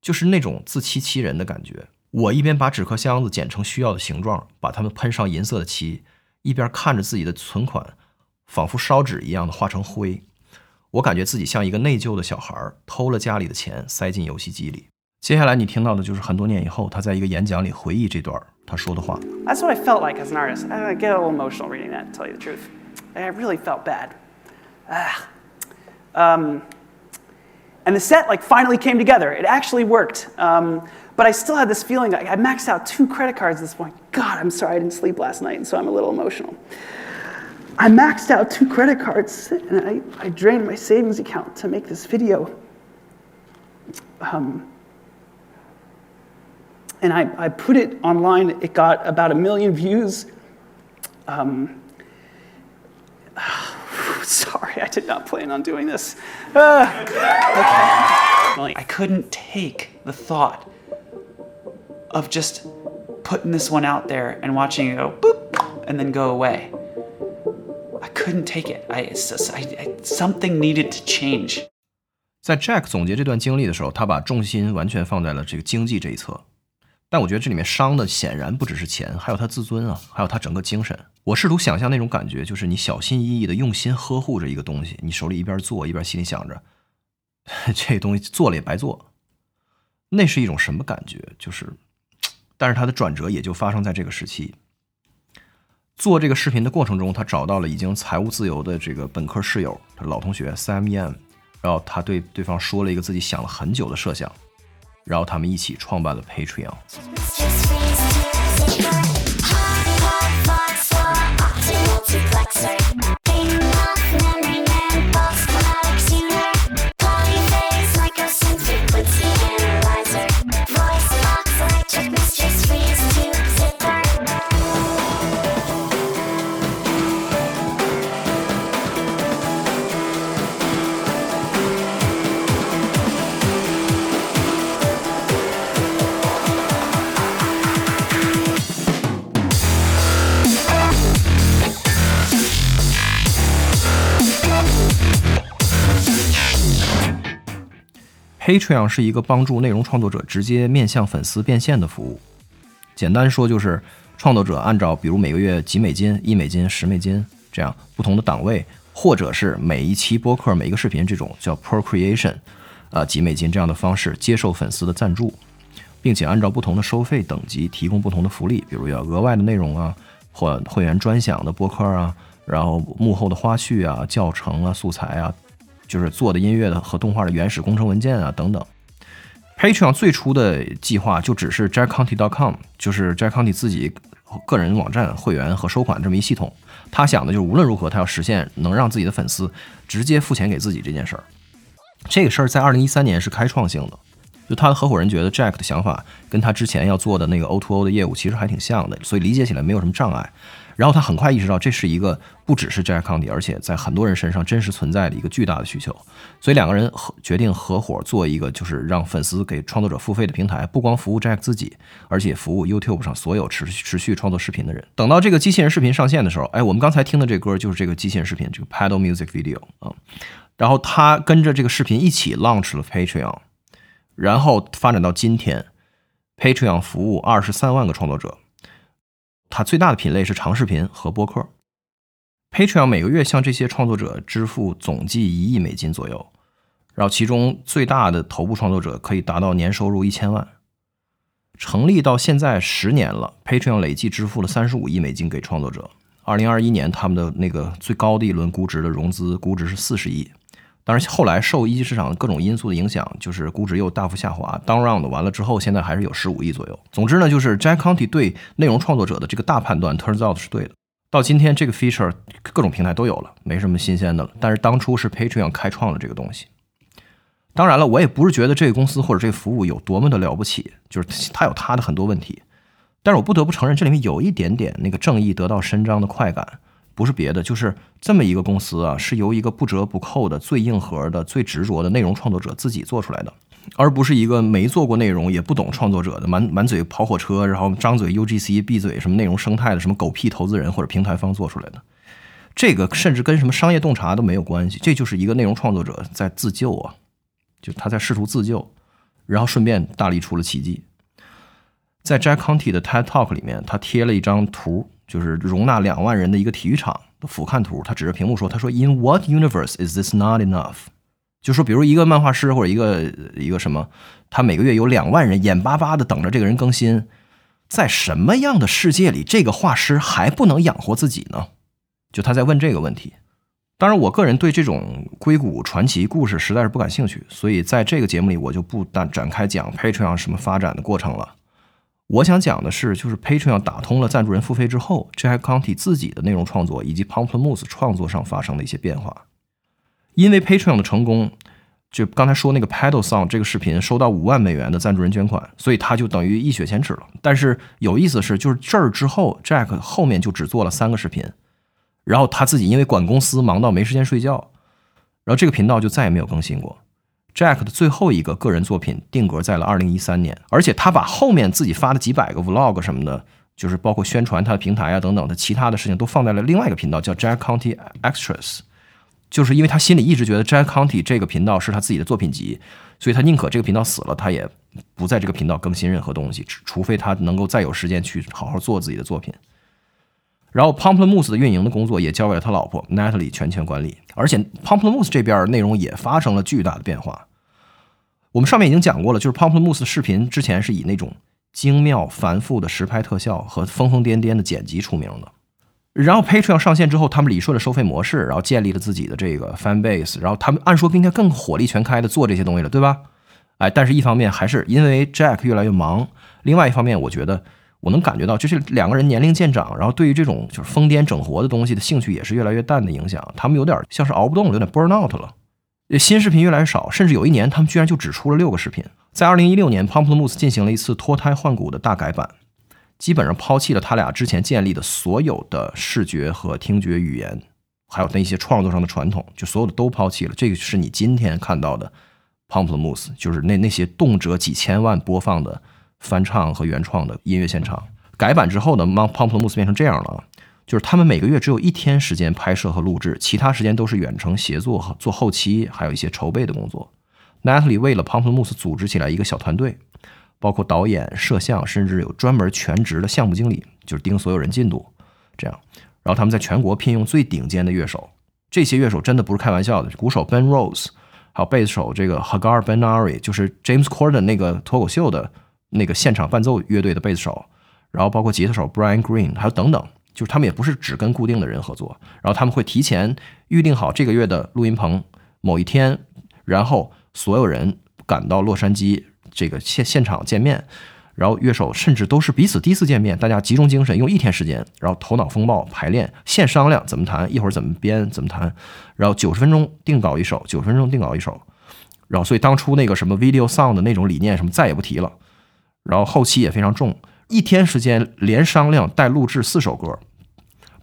就是那种自欺欺人的感觉。我一边把纸壳箱子剪成需要的形状，把它们喷上银色的漆，一边看着自己的存款仿佛烧纸一样的化成灰。我感觉自己像一个内疚的小孩，偷了家里的钱塞进游戏机里。接下来你听到的就是很多年以后他在一个演讲里回忆这段他说的话。That's what I felt like as an artist. I get a little emotional reading that. To tell you the truth, I really felt bad. Ah. Um, and the set like finally came together. It actually worked. Um, but I still had this feeling. I, I maxed out two credit cards at this point. God, I'm sorry I didn't sleep last night, and so I'm a little emotional. I maxed out two credit cards, and I, I drained my savings account to make this video. Um, and I, I put it online. It got about a million views. Um, Sorry, I did not plan on doing this. Uh, okay. I couldn't take the thought of just putting this one out there and watching it go boop and then go away. I couldn't take it. I, I, I something needed to change. 在 Jack 总结这段经历的时候，他把重心完全放在了这个经济这一侧。但我觉得这里面伤的显然不只是钱，还有他自尊啊，还有他整个精神。我试图想象那种感觉，就是你小心翼翼的用心呵护着一个东西，你手里一边做一边心里想着，这东西做了也白做，那是一种什么感觉？就是，但是他的转折也就发生在这个时期。做这个视频的过程中，他找到了已经财务自由的这个本科室友，他老同学 Sam Yan，然后他对对方说了一个自己想了很久的设想，然后他们一起创办了 Patreon。Patreon 是一个帮助内容创作者直接面向粉丝变现的服务。简单说就是，创作者按照比如每个月几美金、一美金、十美金这样不同的档位，或者是每一期播客、每一个视频这种叫 per creation，啊几美金这样的方式接受粉丝的赞助，并且按照不同的收费等级提供不同的福利，比如要额外的内容啊，或会员专享的播客啊，然后幕后的花絮啊、教程啊、素材啊，就是做的音乐的和动画的原始工程文件啊等等。Patreon 最初的计划就只是 jackcounty.com，就是 Jack County 自己个人网站、会员和收款这么一系统。他想的就是无论如何，他要实现能让自己的粉丝直接付钱给自己这件事儿。这个事儿在二零一三年是开创性的，就他的合伙人觉得 Jack 的想法跟他之前要做的那个 O2O 的业务其实还挺像的，所以理解起来没有什么障碍。然后他很快意识到，这是一个不只是 Jack County，而且在很多人身上真实存在的一个巨大的需求。所以两个人合决定合伙做一个，就是让粉丝给创作者付费的平台，不光服务 Jack 自己，而且服务 YouTube 上所有持续持续创作视频的人。等到这个机器人视频上线的时候，哎，我们刚才听的这歌就是这个机器人视频，这个 Paddle Music Video 啊、然后他跟着这个视频一起 launch 了 Patreon，然后发展到今天，Patreon 服务二十三万个创作者。它最大的品类是长视频和播客。Patreon 每个月向这些创作者支付总计一亿美金左右，然后其中最大的头部创作者可以达到年收入一千万。成立到现在十年了，Patreon 累计支付了三十五亿美金给创作者。二零二一年他们的那个最高的一轮估值的融资估值是四十亿，当然后来受一级市场各种因素的影响，就是估值又大幅下滑，down round 完了之后，现在还是有十五亿左右。总之呢，就是 Jack Conti 对内容创作者的这个大判断 turns out 是对的。到今天这个 feature 各种平台都有了，没什么新鲜的了。但是当初是 Patreon 开创了这个东西。当然了，我也不是觉得这个公司或者这个服务有多么的了不起，就是它有它的很多问题。但是我不得不承认，这里面有一点点那个正义得到伸张的快感，不是别的，就是这么一个公司啊，是由一个不折不扣的、最硬核的、最执着的内容创作者自己做出来的，而不是一个没做过内容也不懂创作者的满满嘴跑火车，然后张嘴 UGC 闭嘴什么内容生态的什么狗屁投资人或者平台方做出来的。这个甚至跟什么商业洞察都没有关系，这就是一个内容创作者在自救啊，就他在试图自救，然后顺便大力出了奇迹。在 Jack Conti 的 TED Talk 里面，他贴了一张图，就是容纳两万人的一个体育场的俯瞰图。他指着屏幕说：“他说，In what universe is this not enough？” 就说，比如一个漫画师或者一个一个什么，他每个月有两万人眼巴巴的等着这个人更新，在什么样的世界里，这个画师还不能养活自己呢？就他在问这个问题。当然，我个人对这种硅谷传奇故事实在是不感兴趣，所以在这个节目里我就不展展开讲 Patreon 什么发展的过程了。我想讲的是，就是 Patreon 打通了赞助人付费之后，Jack County 自己的内容创作以及 Pamplemousse 创作上发生的一些变化。因为 Patreon 的成功，就刚才说那个 Paddle Song 这个视频收到五万美元的赞助人捐款，所以他就等于一雪前耻了。但是有意思的是，就是这儿之后，Jack 后面就只做了三个视频，然后他自己因为管公司忙到没时间睡觉，然后这个频道就再也没有更新过。Jack 的最后一个个人作品定格在了二零一三年，而且他把后面自己发的几百个 Vlog 什么的，就是包括宣传他的平台啊等等的其他的事情，都放在了另外一个频道，叫 Jack County Extras。就是因为他心里一直觉得 Jack County 这个频道是他自己的作品集，所以他宁可这个频道死了，他也不在这个频道更新任何东西，除非他能够再有时间去好好做自己的作品。然后 Pomplamoose 的运营的工作也交给了他老婆 Natalie 全权管理，而且 Pomplamoose 这边内容也发生了巨大的变化。我们上面已经讲过了，就是 Pomplamoose 的视频之前是以那种精妙繁复的实拍特效和疯疯癫癫的剪辑出名的。然后 Patreon 上线之后，他们理顺了收费模式，然后建立了自己的这个 fan base，然后他们按说应该更火力全开的做这些东西了，对吧？哎，但是一方面还是因为 Jack 越来越忙，另外一方面，我觉得我能感觉到，就是两个人年龄渐长，然后对于这种就是疯癫整活的东西的兴趣也是越来越淡的影响，他们有点像是熬不动了，有点 burn out 了。新视频越来越少，甚至有一年他们居然就只出了六个视频。在二零一六年，Pomplamoose 进行了一次脱胎换骨的大改版，基本上抛弃了他俩之前建立的所有的视觉和听觉语言，还有那些创作上的传统，就所有的都抛弃了。这个是你今天看到的 Pomplamoose，就是那那些动辄几千万播放的翻唱和原创的音乐现场。改版之后呢，Pomplamoose 变成这样了啊。就是他们每个月只有一天时间拍摄和录制，其他时间都是远程协作和做后期，还有一些筹备的工作。Natalie 为了 Pomplamoose 组织起来一个小团队，包括导演、摄像，甚至有专门全职的项目经理，就是盯所有人进度，这样。然后他们在全国聘用最顶尖的乐手，这些乐手真的不是开玩笑的，鼓手 Ben Rose，还有贝斯手这个 Hagar Benari，就是 James Corden 那个脱口秀的那个现场伴奏乐队的贝斯手，然后包括吉他手 Brian Green，还有等等。就是他们也不是只跟固定的人合作，然后他们会提前预定好这个月的录音棚某一天，然后所有人赶到洛杉矶这个现现场见面，然后乐手甚至都是彼此第一次见面，大家集中精神用一天时间，然后头脑风暴排练，现商量怎么弹，一会儿怎么编怎么弹，然后九十分钟定稿一首，九十分钟定稿一首，然后所以当初那个什么 video Sound 的那种理念什么再也不提了，然后后期也非常重。一天时间连商量带录制四首歌，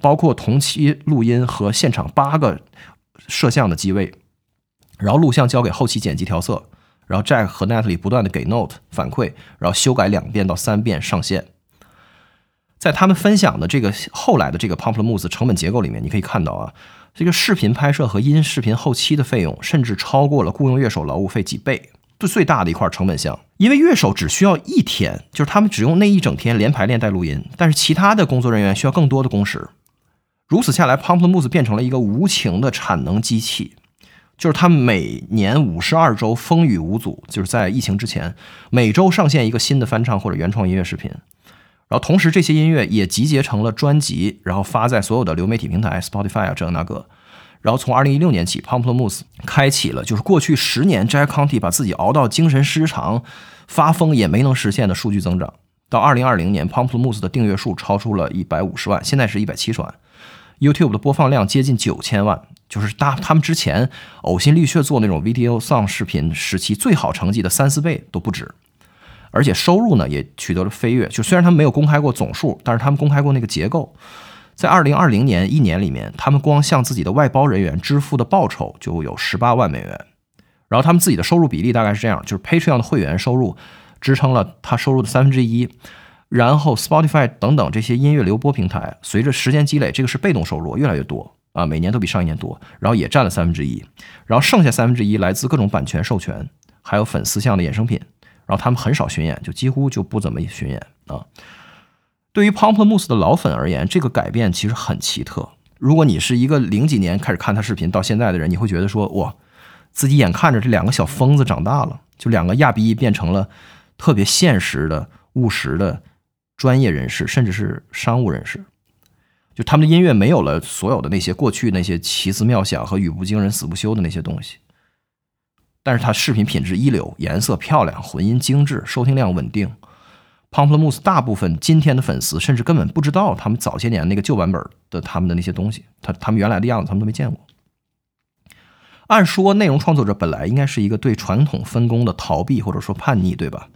包括同期录音和现场八个摄像的机位，然后录像交给后期剪辑调色，然后 Jack 和 Natalie 不断的给 note 反馈，然后修改两遍到三遍上线。在他们分享的这个后来的这个 Pomplamoose 成本结构里面，你可以看到啊，这个视频拍摄和音视频后期的费用甚至超过了雇佣乐手劳务费几倍。最最大的一块成本项，因为乐手只需要一天，就是他们只用那一整天连排练带录音，但是其他的工作人员需要更多的工时。如此下来，Pomplamoose 变成了一个无情的产能机器，就是他每年五十二周风雨无阻，就是在疫情之前，每周上线一个新的翻唱或者原创音乐视频，然后同时这些音乐也集结成了专辑，然后发在所有的流媒体平台，Spotify 啊这个那个。然后从二零一六年起，Pomplamoose 开启了就是过去十年 Jack Conti 把自己熬到精神失常、发疯也没能实现的数据增长。到二零二零年，Pomplamoose 的订阅数超出了一百五十万，现在是一百七十万。YouTube 的播放量接近九千万，就是大他们之前呕心沥血做那种 video song 视频时期最好成绩的三四倍都不止。而且收入呢也取得了飞跃，就虽然他们没有公开过总数，但是他们公开过那个结构。在二零二零年一年里面，他们光向自己的外包人员支付的报酬就有十八万美元，然后他们自己的收入比例大概是这样：就是 Patreon 的会员收入支撑了他收入的三分之一，然后 Spotify 等等这些音乐流播平台，随着时间积累，这个是被动收入越来越多啊，每年都比上一年多，然后也占了三分之一，然后剩下三分之一来自各种版权授权，还有粉丝向的衍生品，然后他们很少巡演，就几乎就不怎么巡演啊。对于 Pomplamoose 的老粉而言，这个改变其实很奇特。如果你是一个零几年开始看他视频到现在的人，你会觉得说，哇，自己眼看着这两个小疯子长大了，就两个亚逼变成了特别现实的、务实的专业人士，甚至是商务人士。就他们的音乐没有了所有的那些过去那些奇思妙想和语不惊人死不休的那些东西，但是他视频品质一流，颜色漂亮，混音精致，收听量稳定。Pomplamoose 大部分今天的粉丝甚至根本不知道他们早些年那个旧版本的他们的那些东西，他他们原来的样子他们都没见过。按说内容创作者本来应该是一个对传统分工的逃避或者说叛逆，对吧？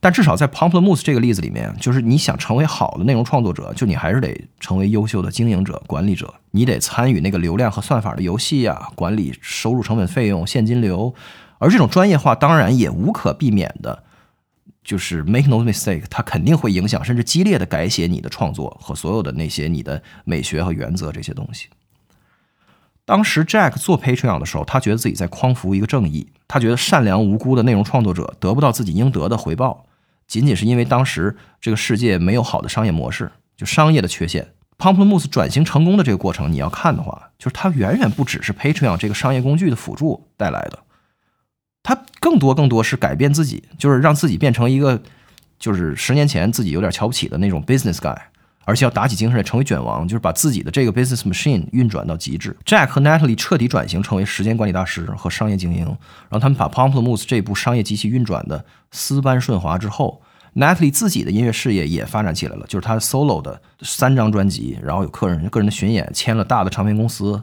但至少在 Pomplamoose 这个例子里面，就是你想成为好的内容创作者，就你还是得成为优秀的经营者、管理者，你得参与那个流量和算法的游戏呀，管理收入、成本、费用、现金流，而这种专业化当然也无可避免的。就是 make no mistake，它肯定会影响甚至激烈的改写你的创作和所有的那些你的美学和原则这些东西。当时 Jack 做 Patreon 的时候，他觉得自己在匡扶一个正义，他觉得善良无辜的内容创作者得不到自己应得的回报，仅仅是因为当时这个世界没有好的商业模式，就商业的缺陷。Pamplemousse 转型成功的这个过程，你要看的话，就是它远远不只是 Patreon 这个商业工具的辅助带来的，他更多更多是改变自己，就是让自己变成一个，就是十年前自己有点瞧不起的那种 business guy，而且要打起精神来成为卷王，就是把自己的这个 business machine 运转到极致。Jack 和 Natalie 彻底转型成为时间管理大师和商业精英，然后他们把 Pamplemousse 这部商业机器运转的丝般顺滑之后，Natalie 自己的音乐事业也发展起来了，就是他 solo 的三张专辑，然后有个人个人的巡演，签了大的唱片公司。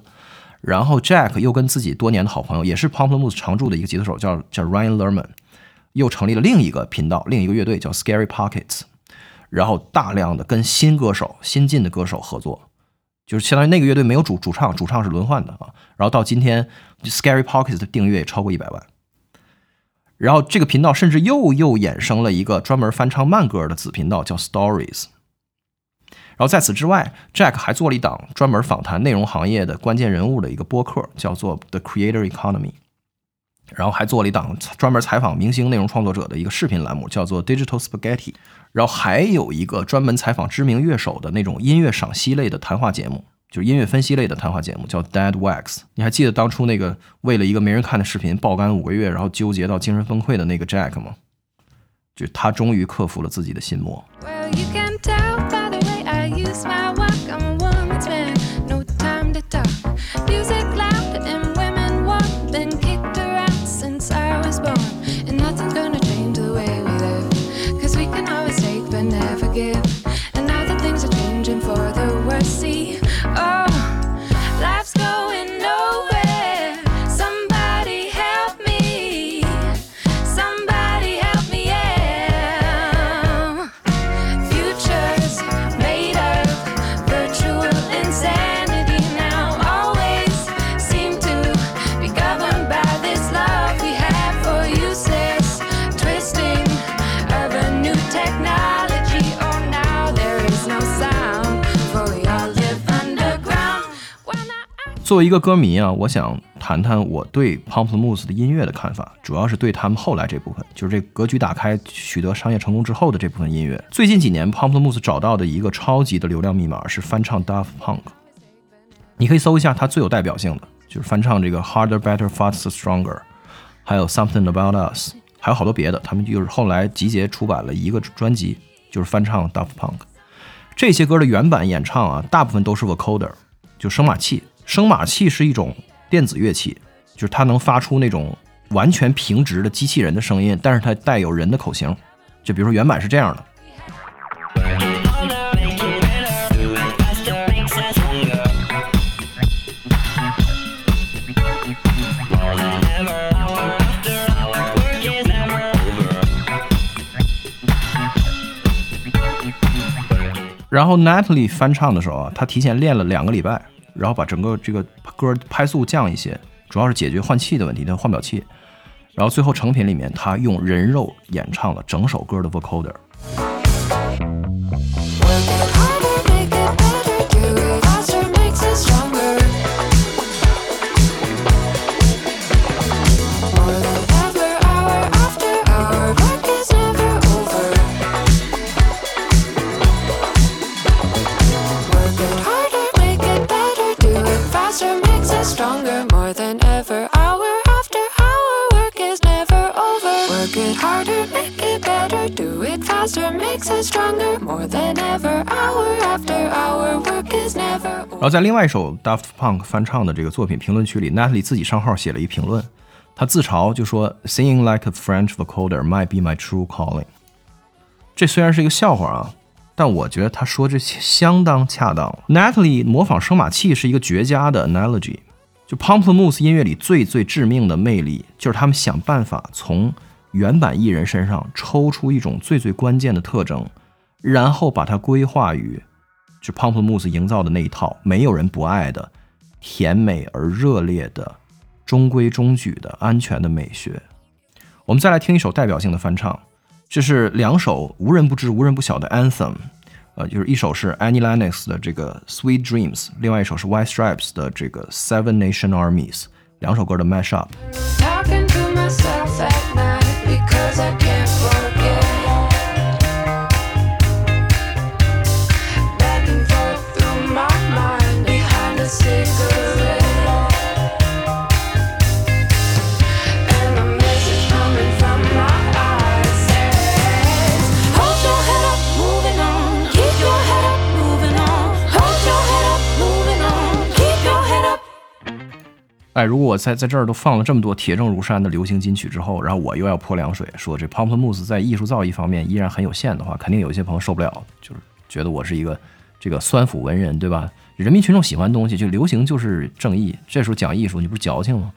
然后 Jack 又跟自己多年的好朋友，也是 Pamplemousse 常驻的一个吉他手，叫叫 Ryan Lerman，又成立了另一个频道，另一个乐队叫 Scary Pockets，然后大量的跟新歌手、新进的歌手合作，就是相当于那个乐队没有主主唱，主唱是轮换的啊。然后到今天，Scary Pockets 的订阅也超过一百万。然后这个频道甚至又又衍生了一个专门翻唱慢歌的子频道，叫 Stories。然后在此之外，Jack 还做了一档专门访谈内容行业的关键人物的一个播客，叫做 The Creator Economy。然后还做了一档专门采访明星内容创作者的一个视频栏目，叫做 Digital Spaghetti。然后还有一个专门采访知名乐手的那种音乐赏析类的谈话节目，就是音乐分析类的谈话节目，叫 Dead Wax。你还记得当初那个为了一个没人看的视频爆肝五个月，然后纠结到精神崩溃的那个 Jack 吗？就他终于克服了自己的心魔。作为一个歌迷啊，我想谈谈我对 Pamplemousse 的音乐的看法，主要是对他们后来这部分，就是这格局打开、取得商业成功之后的这部分音乐。最近几年，Pamplemousse 找到的一个超级的流量密码是翻唱 Daft Punk。你可以搜一下它最有代表性的，就是翻唱这个 Harder, Better, Faster, Stronger，还有 Something About Us，还有好多别的。他们就是后来集结出版了一个专辑，就是翻唱 Daft Punk。这些歌的原版演唱啊，大部分都是 vocoder，就声码器。声码器是一种电子乐器，就是它能发出那种完全平直的机器人的声音，但是它带有人的口型。就比如说原版是这样的，然后 Natalie 翻唱的时候啊，他提前练了两个礼拜，然后把整个这个歌拍速降一些，主要是解决换气的问题，他换不了气。然后最后成品里面，他用人肉演唱了整首歌的 vocoder。然后在另外一首 Daft Punk 翻唱的这个作品评论区里，Natalie 自己上号写了一评论，她自嘲就说：“Singing like a French vocoder might be my true calling。”这虽然是一个笑话啊，但我觉得他说这相当恰当。Natalie 模仿声码器是一个绝佳的 analogy。就 Pamplemousse 音乐里最最致命的魅力，就是他们想办法从原版艺人身上抽出一种最最关键的特征，然后把它规划于就 Pamplemousse 营造的那一套没有人不爱的甜美而热烈的中规中矩的安全的美学。我们再来听一首代表性的翻唱，这是两首无人不知、无人不晓的 anthem，呃，就是一首是 Annie Lennox 的这个 Sweet Dreams，另外一首是 White Stripes 的这个 Seven Nation Armies，两首歌的 mash up。I can't 哎，如果我在在这儿都放了这么多铁证如山的流行金曲之后，然后我又要泼凉水，说这 Pump Moose 在艺术造诣方面依然很有限的话，肯定有一些朋友受不了，就是觉得我是一个这个酸腐文人，对吧？人民群众喜欢东西，就流行就是正义，这时候讲艺术，你不是矫情吗？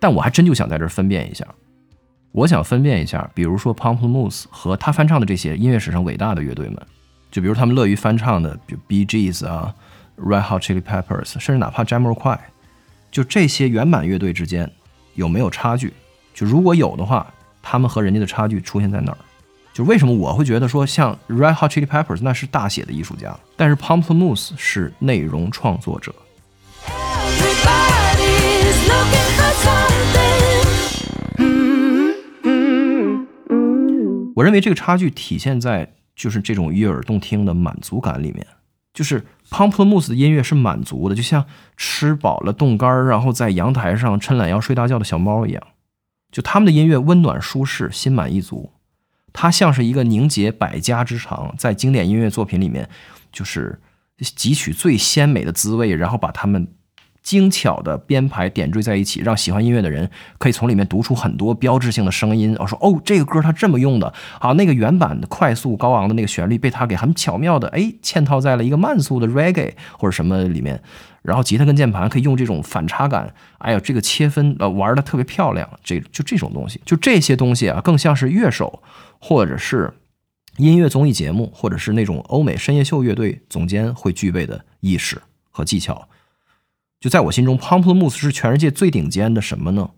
但我还真就想在这儿分辨一下，我想分辨一下，比如说 Pump Moose 和他翻唱的这些音乐史上伟大的乐队们，就比如他们乐于翻唱的，比如 BGS 啊、Red Hot Chili Peppers，甚至哪怕 Jamiroquai。就这些原版乐队之间有没有差距？就如果有的话，他们和人家的差距出现在哪儿？就为什么我会觉得说像 Red Hot Chili Peppers 那是大写的艺术家，但是 Pamplemousse 是内容创作者。我认为这个差距体现在就是这种悦耳动听的满足感里面，就是 Pamplemousse 的音乐是满足的，就像吃饱了冻干，然后在阳台上抻懒腰睡大觉的小猫一样。就他们的音乐温暖舒适，心满意足。它像是一个凝结百家之长，在经典音乐作品里面，就是汲取最鲜美的滋味，然后把它们精巧的编排点缀在一起，让喜欢音乐的人可以从里面读出很多标志性的声音。我说哦，这个歌它这么用的啊，那个原版的快速高昂的那个旋律被它给很巧妙的哎嵌套在了一个慢速的 reggae 或者什么里面，然后吉他跟键盘可以用这种反差感，哎呀，这个切分呃玩的特别漂亮，这就这种东西，就这些东西啊，更像是乐手或者是。音乐综艺节目，或者是那种欧美深夜秀乐队总监会具备的意识和技巧，就在我心中，Pumple Mousse 是全世界最顶尖的什么呢？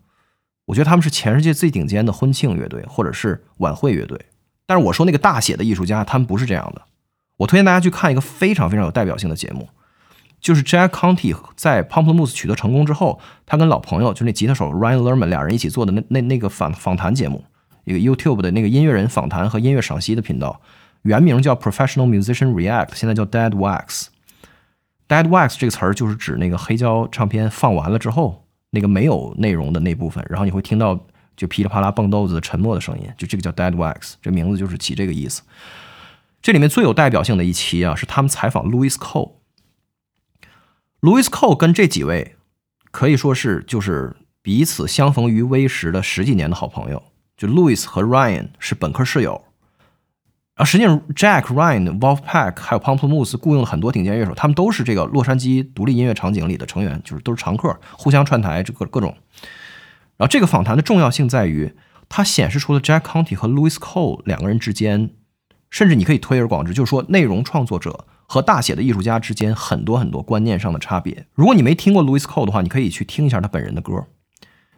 我觉得他们是全世界最顶尖的婚庆乐队，或者是晚会乐队。但是我说那个大写的艺术家，他们不是这样的。我推荐大家去看一个非常非常有代表性的节目，就是 Jack Conte 在 Pumple Mousse 取得成功之后，他跟老朋友就那吉他手 Ryan Lerman 俩人一起做的那那那个访访谈节目，一个 YouTube 的那个音乐人访谈和音乐赏析的频道，原名叫 Professional Musician React，现在叫 Dead Wax。Dead Wax 这个词儿就是指那个黑胶唱片放完了之后，那个没有内容的那部分，然后你会听到就噼里啪啦蹦豆子的沉默的声音，就这个叫 Dead Wax，这名字就是起这个意思。这里面最有代表性的一期啊，是他们采访 Louis Cole。Louis Cole 跟这几位可以说是就是彼此相逢于微时的十几年的好朋友。就 Louis 和 Ryan 是本科室友，啊，实际上 Jack、Ryan、Wolfpack 还有 Pamplemousse 雇佣了很多顶尖乐手，他们都是这个洛杉矶独立音乐场景里的成员，就是都是常客，互相串台，这各各种。然后这个访谈的重要性在于，它显示出了 Jack Conte 和 Louis Cole 两个人之间，甚至你可以推而广之，就是说内容创作者和大写的艺术家之间很多很多观念上的差别。如果你没听过 Louis Cole 的话，你可以去听一下他本人的歌，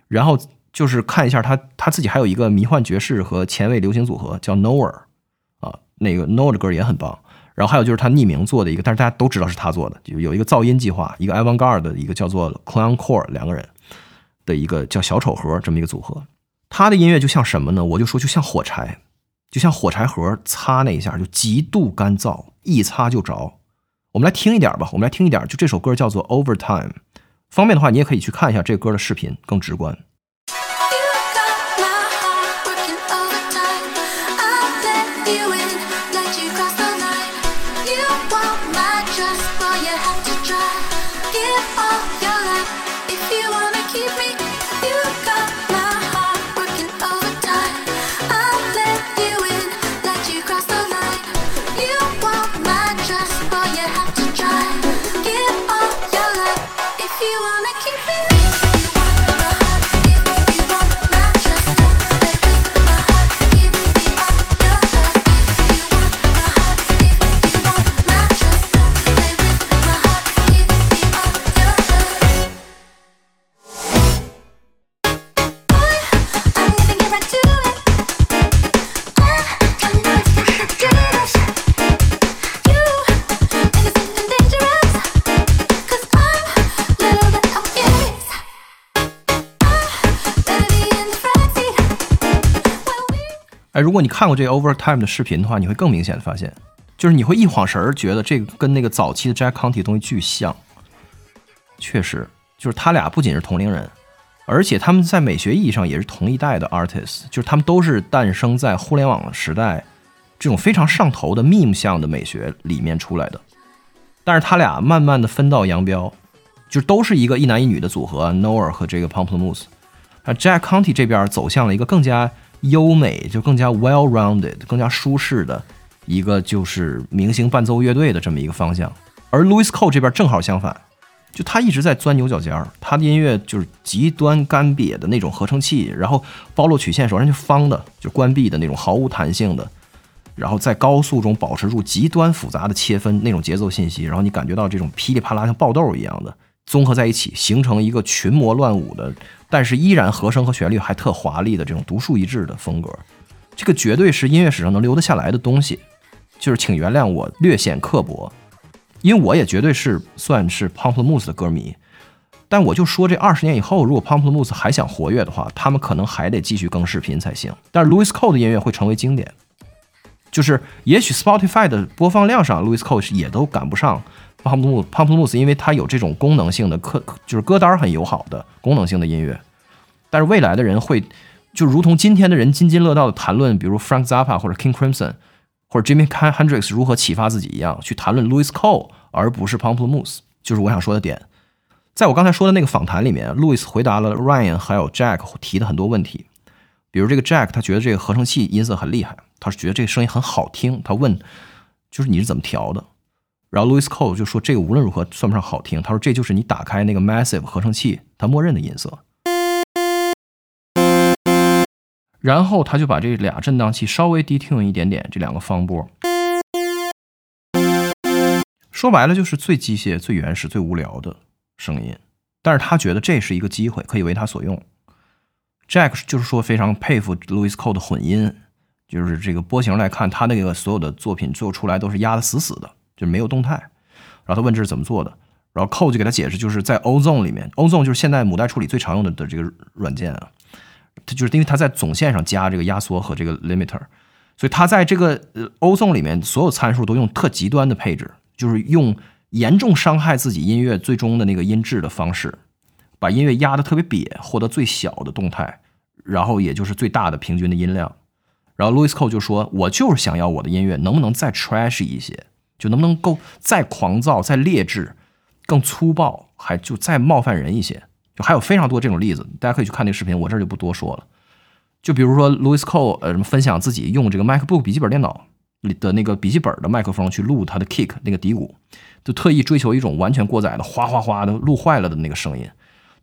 然后就是看一下他他自己还有一个迷幻爵士和前卫流行组合叫 Nowhere，那个 Nowhere 的歌也很棒。然后还有就是他匿名做的一个，但是大家都知道是他做的，就有一个噪音计划，一个 Avantgarde 的一个叫做 Clown Core 两个人的一个叫小丑盒这么一个组合。他的音乐就像什么呢？我就说就像火柴，就像火柴盒擦那一下就极度干燥，一擦就着。我们来听一点吧，我们来听一点，就这首歌叫做 Overtime。方便的话，你也可以去看一下这歌的视频，更直观。哎，如果你看过这个 Overtime 的视频的话，你会更明显的发现，就是你会一晃神儿觉得这个跟那个早期的 Jack Conte 的东西巨像。确实，就是他俩不仅是同龄人，而且他们在美学意义上也是同一代的 artist，就是他们都是诞生在互联网时代这种非常上头的 meme 向的美学里面出来的。但是他俩慢慢的分道扬镳，就都是一个一男一女的组合 n o a 和这个 Pomplamoose。啊，Jack Conte 这边走向了一个更加优美，就更加 well-rounded、更加舒适的一个就是明星伴奏乐队的这么一个方向。而 Louis Cole 这边正好相反，就他一直在钻牛角尖儿，他的音乐就是极端干瘪的那种合成器，然后包络曲线首先就方的，就关闭的那种毫无弹性的，然后在高速中保持住极端复杂的切分那种节奏信息，然后你感觉到这种噼里啪啦像爆豆一样的综合在一起，形成一个群魔乱舞的，但是依然和声和旋律还特华丽的这种独树一帜的风格。这个绝对是音乐史上能留得下来的东西，就是请原谅我略显刻薄，因为我也绝对是算是 Pomplamoose 的歌迷。但我就说，这二十年以后，如果 Pomplamoose 还想活跃的话，他们可能还得继续更视频才行。但是 Louis Cole 的音乐会成为经典，就是也许 Spotify 的播放量上，Louis Cole 也都赶不上 pump moose pump moose 因为它有这种功能性的歌，就是歌单很友好的功能性的音乐。但是未来的人会，就如同今天的人津津乐道的谈论，比如 Frank Zappa 或者 King Crimson 或者 Jimi Hendrix 如何启发自己一样，去谈论 Louis Cole，而不是 pump moose 就是我想说的点。在我刚才说的那个访谈里面，Louis 回答了 Ryan 还有 Jack 提的很多问题，比如这个 Jack 他觉得这个合成器音色很厉害，他是觉得这个声音很好听，他问就是你是怎么调的？然后 Louis Cole 就说这个无论如何算不上好听，他说这就是你打开那个 Massive 合成器它默认的音色。然后他就把这俩震荡器稍微 detune 一点点，这两个方波，说白了就是最机械、最原始、最无聊的声音。但是他觉得这是一个机会，可以为他所用。Jack 就是说非常佩服 Louis Cole 的混音，就是这个波形来看，他那个所有的作品最后出来都是压得死死的，就是没有动态。然后他问这是怎么做的，然后 c o 就给他解释，就是在 Ozone 里面，Ozone 就是现在母带处理最常用的的这个软件啊。它就是因为它在总线上加这个压缩和这个 limiter，所以它在这个 Ozone 里面所有参数都用特极端的配置，就是用严重伤害自己音乐最终的那个音质的方式，把音乐压得特别瘪，获得最小的动态，然后也就是最大的平均的音量。然后 louis coe 就说：“我就是想要我的音乐能不能再 trash 一些，就能不能够再狂躁、再劣质、更粗暴，还就再冒犯人一些。”就还有非常多这种例子，大家可以去看那个视频，我这儿就不多说了。就比如说 Louis Cole 呃什么分享自己用这个 MacBook 笔记本电脑里的那个笔记本的麦克风去录他的 kick 那个底鼓，就特意追求一种完全过载的哗哗哗的录坏了的那个声音。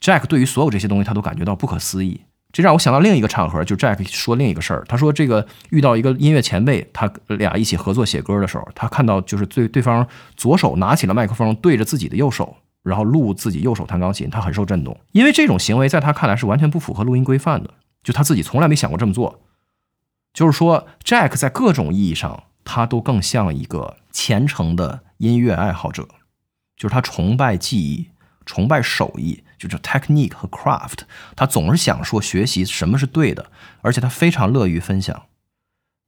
Jack 对于所有这些东西他都感觉到不可思议，这让我想到另一个场合，就 Jack 说另一个事儿，他说这个遇到一个音乐前辈，他俩一起合作写歌的时候，他看到就是对对方左手拿起了麦克风对着自己的右手。然后录自己右手弹钢琴，他很受震动，因为这种行为在他看来是完全不符合录音规范的，就他自己从来没想过这么做。就是说，Jack 在各种意义上，他都更像一个虔诚的音乐爱好者，就是他崇拜技艺，崇拜手艺，就是 technique 和 craft，他总是想说学习什么是对的，而且他非常乐于分享。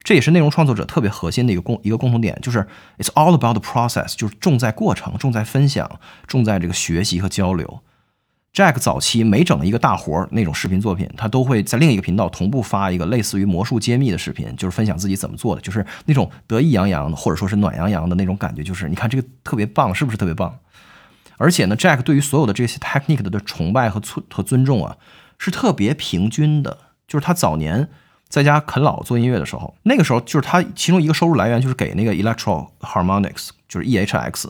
这也是内容创作者特别核心的一个共一个共同点，就是 it's all about the process，就是重在过程，重在分享，重在这个学习和交流。Jack 早期每整一个大活儿那种视频作品，他都会在另一个频道同步发一个类似于魔术揭秘的视频，就是分享自己怎么做的，就是那种得意洋洋的，或者说是暖洋洋的那种感觉，就是你看这个特别棒，是不是特别棒？而且呢，Jack 对于所有的这些 technique 的崇拜和尊和尊重啊，是特别平均的，就是他早年。在家啃老做音乐的时候，那个时候就是他其中一个收入来源就是给那个 Electro Harmonics，就是 EHX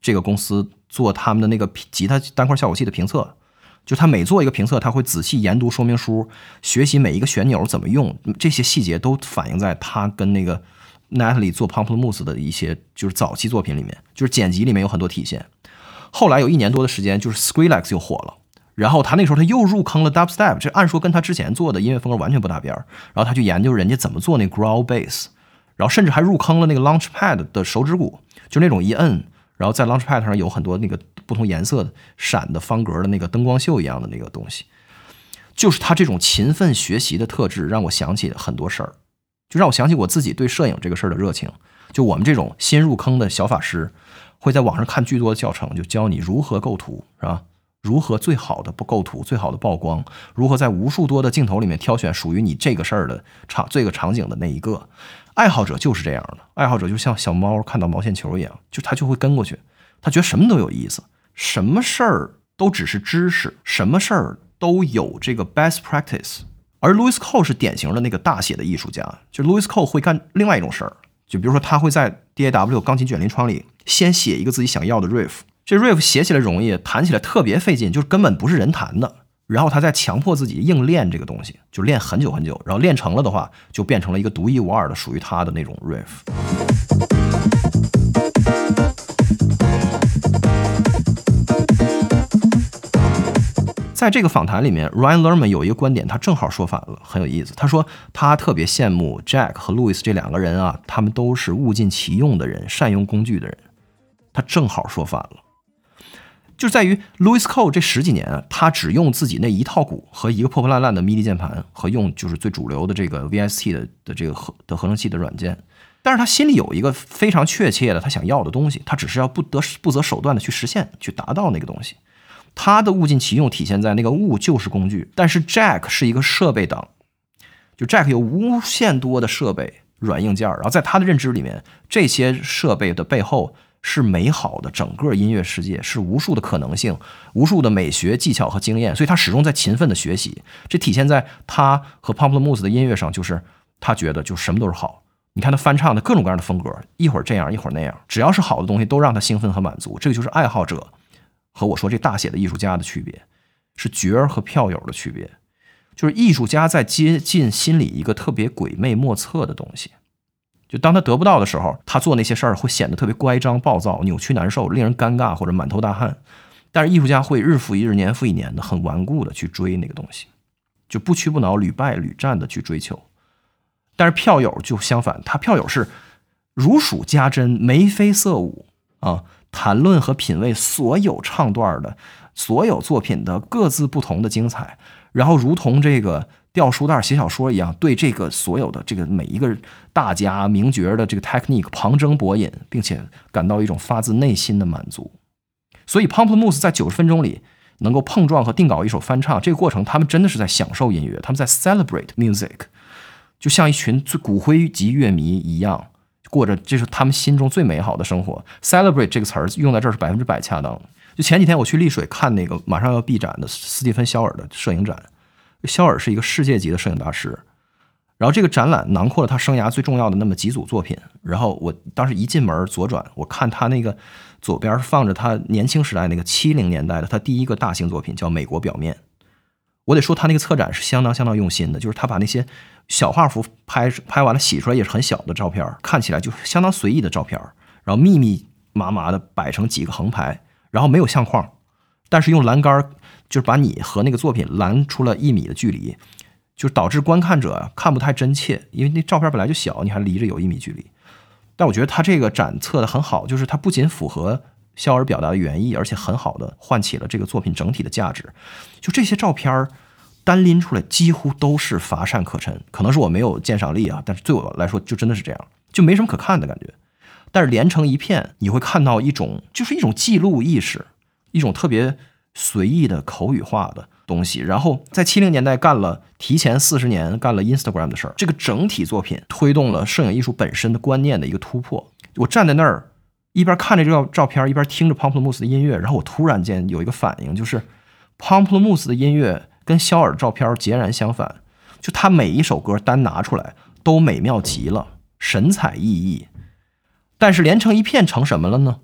这个公司做他们的那个吉他单块效果器的评测。就他每做一个评测，他会仔细研读说明书，学习每一个旋钮怎么用，这些细节都反映在他跟那个 Natalie 做 Pomplamoose 的一些就是早期作品里面，就是剪辑里面有很多体现。后来有一年多的时间，就是 Skrillex 又火了。然后他那时候他又入坑了 dubstep，这按说跟他之前做的音乐风格完全不搭边儿。然后他去研究人家怎么做那 growl bass，然后甚至还入坑了那个 Launchpad 的手指鼓，就那种一摁，然后在 Launchpad 上有很多那个不同颜色的闪的方格的那个灯光秀一样的那个东西。就是他这种勤奋学习的特质，让我想起很多事儿。就让我想起我自己对摄影这个事儿的热情。就我们这种新入坑的小法师，会在网上看巨多的教程，就教你如何构图，是吧？如何最好的不构图，最好的曝光，如何在无数多的镜头里面挑选属于你这个事儿的场这个场景的那一个。爱好者就是这样的，爱好者就像小猫看到毛线球一样，就他就会跟过去，他觉得什么都有意思，什么事儿都只是知识，什么事儿都有这个 best practice。而 Louis Cole 是典型的那个大写的艺术家，就 Louis Cole 会干另外一种事儿，就比如说他会在 DAW 钢琴卷帘窗里先写一个自己想要的 riff，这 riff 写起来容易，弹起来特别费劲，就是根本不是人弹的。然后他再强迫自己硬练这个东西，就练很久很久，然后练成了的话，就变成了一个独一无二的属于他的那种 riff。在这个访谈里面，Ryan Lerman 有一个观点，他正好说反了，很有意思。他说他特别羡慕 Jack 和 Louis 这两个人啊，他们都是物尽其用的人，善用工具的人。他正好说反了，就在于 Louis Cole 这十几年啊，他只用自己那一套鼓和一个破破烂烂的 MIDI 键盘，和用就是最主流的这个 VST 的的这个合的合成器的软件。但是他心里有一个非常确切的他想要的东西，他只是要不得不择手段的去实现，去达到那个东西。他的物尽其用体现在那个物就是工具，但是 Jack 是一个设备党，就 Jack 有无限多的设备软硬件儿，然后在他的认知里面，这些设备的背后是美好的整个音乐世界，是无数的可能性，无数的美学技巧和经验，所以他始终在勤奋的学习。这体现在他和 Pamplemousse 的音乐上，就是他觉得就什么都是好。你看他翻唱的各种各样的风格，一会儿这样，一会儿那样，只要是好的东西都让他兴奋和满足。这个就是爱好者。和我说这大写的艺术家的区别，是角儿和票友的区别。就是艺术家在接近心里一个特别鬼魅莫测的东西，就当他得不到的时候，他做那些事儿会显得特别乖张、暴躁、扭曲、难受、令人尴尬或者满头大汗。但是艺术家会日复一日、年复一年的很顽固的去追那个东西，就不屈不挠、屡败屡战的去追求。但是票友就相反，他票友是如数家珍、眉飞色舞啊。谈论和品味所有唱段的所有作品的各自不同的精彩，然后如同这个掉书袋写小说一样，对这个所有的这个每一个大家名角的这个 technique 旁征博引，并且感到一种发自内心的满足。所以 Pamplemousse 在九十分钟里能够碰撞和定稿一首翻唱，这个过程他们真的是在享受音乐，他们在 celebrate music，就像一群骨灰级乐迷一样。过着这是他们心中最美好的生活。Celebrate 这个词儿用在这儿是百分之百恰当。就前几天我去丽水看那个马上要闭展的斯蒂芬·肖尔的摄影展，肖尔是一个世界级的摄影大师。然后这个展览囊括了他生涯最重要的那么几组作品。然后我当时一进门左转，我看他那个左边放着他年轻时代那个七零年代的他第一个大型作品叫《美国表面》。我得说他那个策展是相当相当用心的，就是他把那些。小画幅拍拍完了，洗出来也是很小的照片，看起来就相当随意的照片，然后密密麻麻的摆成几个横排，然后没有相框，但是用栏杆就是把你和那个作品拦出了一米的距离，就导致观看者看不太真切，因为那照片本来就小，你还离着有一米距离。但我觉得他这个展测的很好，就是他不仅符合肖尔表达的原意，而且很好的唤起了这个作品整体的价值。就这些照片单拎出来几乎都是乏善可陈，可能是我没有鉴赏力啊，但是对我来说就真的是这样，就没什么可看的感觉。但是连成一片，你会看到一种就是一种记录意识，一种特别随意的口语化的东西。然后在七零年代干了提前四十年干了 Instagram 的事儿，这个整体作品推动了摄影艺术本身的观念的一个突破。我站在那儿一边看着这个照片，一边听着 Pamplemousse 的音乐，然后我突然间有一个反应，就是 Pamplemousse 的音乐。跟肖尔的照片截然相反，就他每一首歌单拿出来都美妙极了，神采奕奕。但是连成一片成什么了呢？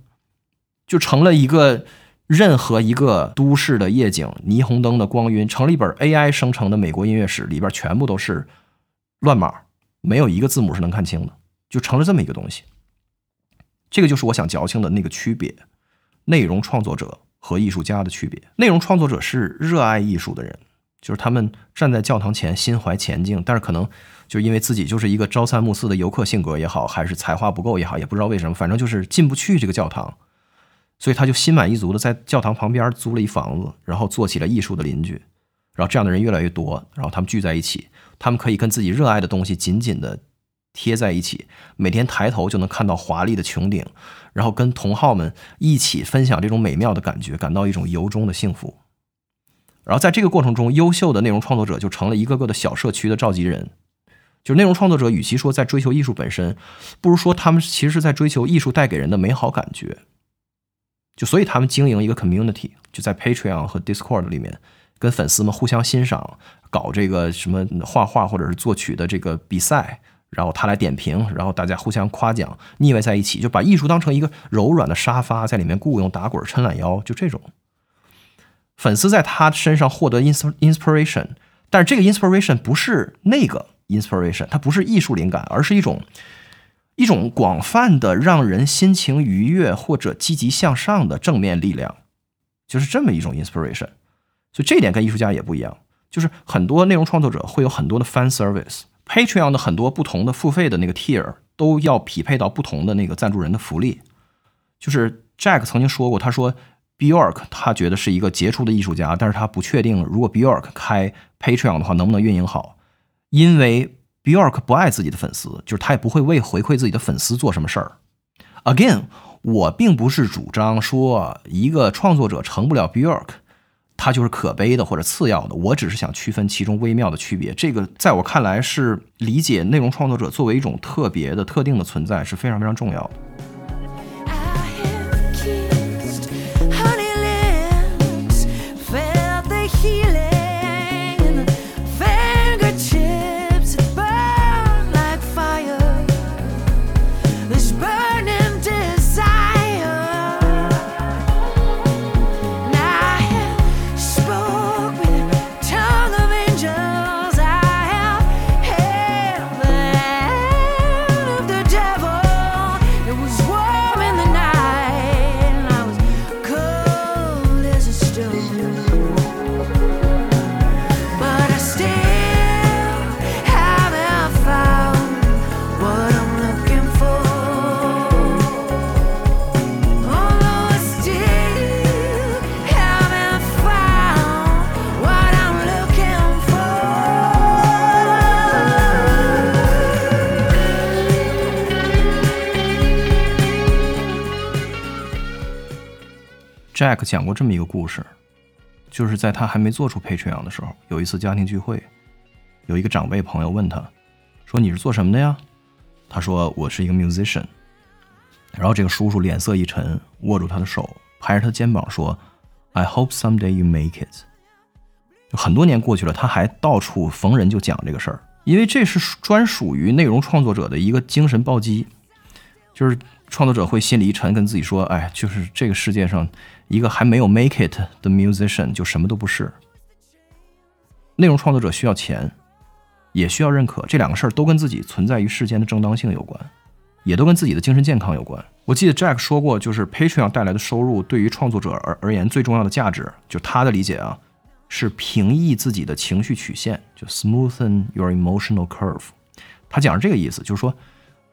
就成了一个任何一个都市的夜景、霓虹灯的光晕，成了一本 AI 生成的美国音乐史，里边全部都是乱码，没有一个字母是能看清的，就成了这么一个东西。这个就是我想矫情的那个区别：内容创作者和艺术家的区别。内容创作者是热爱艺术的人。就是他们站在教堂前，心怀前进，但是可能就因为自己就是一个朝三暮四的游客性格也好，还是才华不够也好，也不知道为什么，反正就是进不去这个教堂，所以他就心满意足的在教堂旁边租了一房子，然后做起了艺术的邻居。然后这样的人越来越多，然后他们聚在一起，他们可以跟自己热爱的东西紧紧的贴在一起，每天抬头就能看到华丽的穹顶，然后跟同好们一起分享这种美妙的感觉，感到一种由衷的幸福。然后在这个过程中，优秀的内容创作者就成了一个个的小社区的召集人。就是内容创作者，与其说在追求艺术本身，不如说他们其实是在追求艺术带给人的美好感觉。就所以他们经营一个 community，就在 Patreon 和 Discord 里面，跟粉丝们互相欣赏，搞这个什么画画或者是作曲的这个比赛，然后他来点评，然后大家互相夸奖，腻歪在一起，就把艺术当成一个柔软的沙发，在里面雇佣打滚、抻懒腰，就这种。粉丝在他身上获得 inspiration，但是这个 inspiration 不是那个 inspiration，它不是艺术灵感，而是一种一种广泛的让人心情愉悦或者积极向上的正面力量，就是这么一种 inspiration。所以这一点跟艺术家也不一样，就是很多内容创作者会有很多的 fan service，Patreon 的很多不同的付费的那个 tier 都要匹配到不同的那个赞助人的福利。就是 Jack 曾经说过，他说 Bjork 他觉得是一个杰出的艺术家，但是他不确定如果 Bjork 开 Patreon 的话能不能运营好，因为 Bjork 不爱自己的粉丝，就是他也不会为回馈自己的粉丝做什么事儿。Again，我并不是主张说一个创作者成不了 Bjork，他就是可悲的或者次要的，我只是想区分其中微妙的区别。这个在我看来是理解内容创作者作为一种特别的、特定的存在是非常非常重要的。Jack 讲过这么一个故事，就是在他还没做出 Patreon 的时候，有一次家庭聚会，有一个长辈朋友问他，说你是做什么的呀？他说我是一个 musician。然后这个叔叔脸色一沉，握住他的手，拍着他肩膀说：“I hope someday you make it。”就很多年过去了，他还到处逢人就讲这个事儿，因为这是专属于内容创作者的一个精神暴击，就是创作者会心里一沉，跟自己说：“哎，就是这个世界上一个还没有 make it 的 musician 就什么都不是。”内容创作者需要钱，也需要认可，这两个事儿都跟自己存在于世间的正当性有关，也都跟自己的精神健康有关。我记得 Jack 说过，就是 Patreon 带来的收入对于创作者而而言最重要的价值，就他的理解啊，是平抑自己的情绪曲线，就 smoothen your emotional curve。他讲是这个意思，就是说，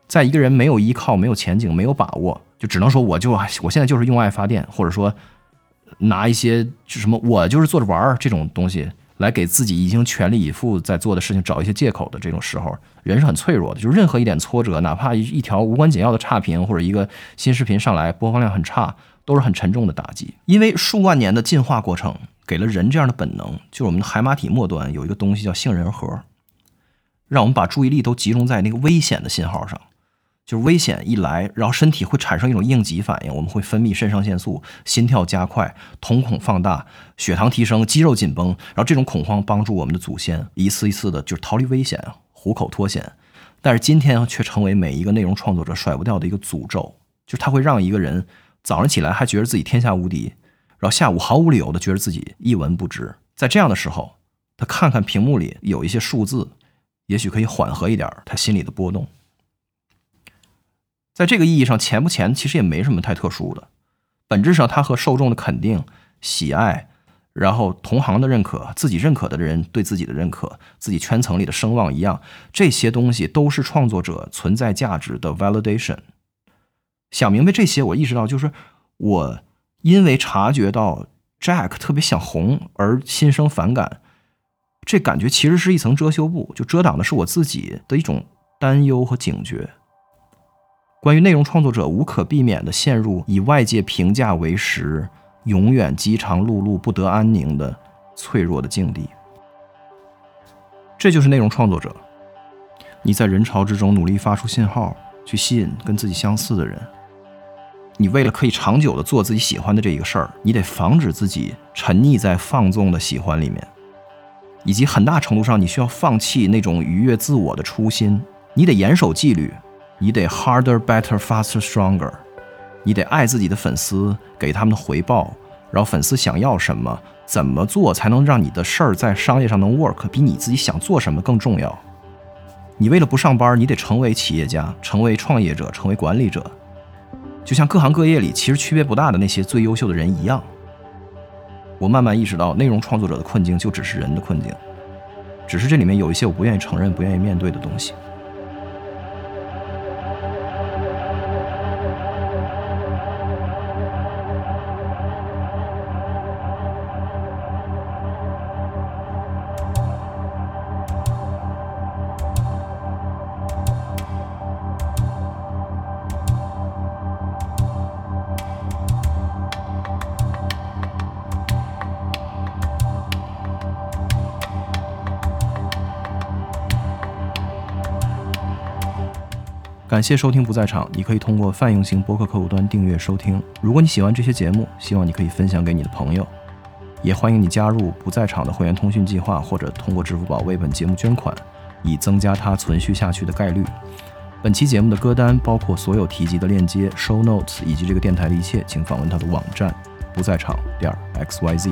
在一个人没有依靠、没有前景、没有把握，就只能说我就我现在就是用爱发电，或者说拿一些就什么我就是做着玩儿这种东西来给自己已经全力以赴在做的事情找一些借口的这种时候，人是很脆弱的。就是任何一点挫折，哪怕一一条无关紧要的差评或者一个新视频上来播放量很差，都是很沉重的打击。因为数万年的进化过程给了人这样的本能，就是我们的海马体末端有一个东西叫杏仁核，让我们把注意力都集中在那个危险的信号上。就是危险一来，然后身体会产生一种应急反应，我们会分泌肾上腺素，心跳加快，瞳孔放大，血糖提升，肌肉紧绷，然后这种恐慌帮助我们的祖先一次一次的就逃离危险，虎口脱险。但是今天却成为每一个内容创作者甩不掉的一个诅咒，就是它会让一个人早上起来还觉得自己天下无敌，然后下午毫无理由的觉得自己一文不值。在这样的时候，他看看屏幕里有一些数字，也许可以缓和一点他心里的波动。在这个意义上，钱不钱其实也没什么太特殊的，本质上它和受众的肯定、喜爱，然后同行的认可、自己认可的人对自己的认可、自己圈层里的声望一样，这些东西都是创作者存在价值的 validation。想明白这些，我意识到就是我因为察觉到 Jack 特别想红而心生反感，这感觉其实是一层遮羞布，就遮挡的是我自己的一种担忧和警觉。关于内容创作者无可避免地陷入以外界评价为食、永远饥肠辘辘、不得安宁的脆弱的境地。这就是内容创作者。你在人潮之中努力发出信号，去吸引跟自己相似的人。你为了可以长久的做自己喜欢的这一个事儿，你得防止自己沉溺在放纵的喜欢里面，以及很大程度上你需要放弃那种愉悦自我的初心。你得严守纪律，你得 harder, better, faster, stronger。你得爱自己的粉丝，给他们的回报，然后粉丝想要什么，怎么做才能让你的事儿在商业上能 work，比你自己想做什么更重要。你为了不上班，你得成为企业家，成为创业者，成为管理者，就像各行各业里其实区别不大的那些最优秀的人一样。我慢慢意识到，内容创作者的困境就只是人的困境，只是这里面有一些我不愿意承认、不愿意面对的东西。感谢收听不在场，你可以通过泛用型播客客户端订阅收听。如果你喜欢这些节目，希望你可以分享给你的朋友，也欢迎你加入不在场的会员通讯计划，或者通过支付宝为本节目捐款，以增加它存续下去的概率。本期节目的歌单包括所有提及的链接、show notes 以及这个电台的一切，请访问它的网站不在场点 x y z。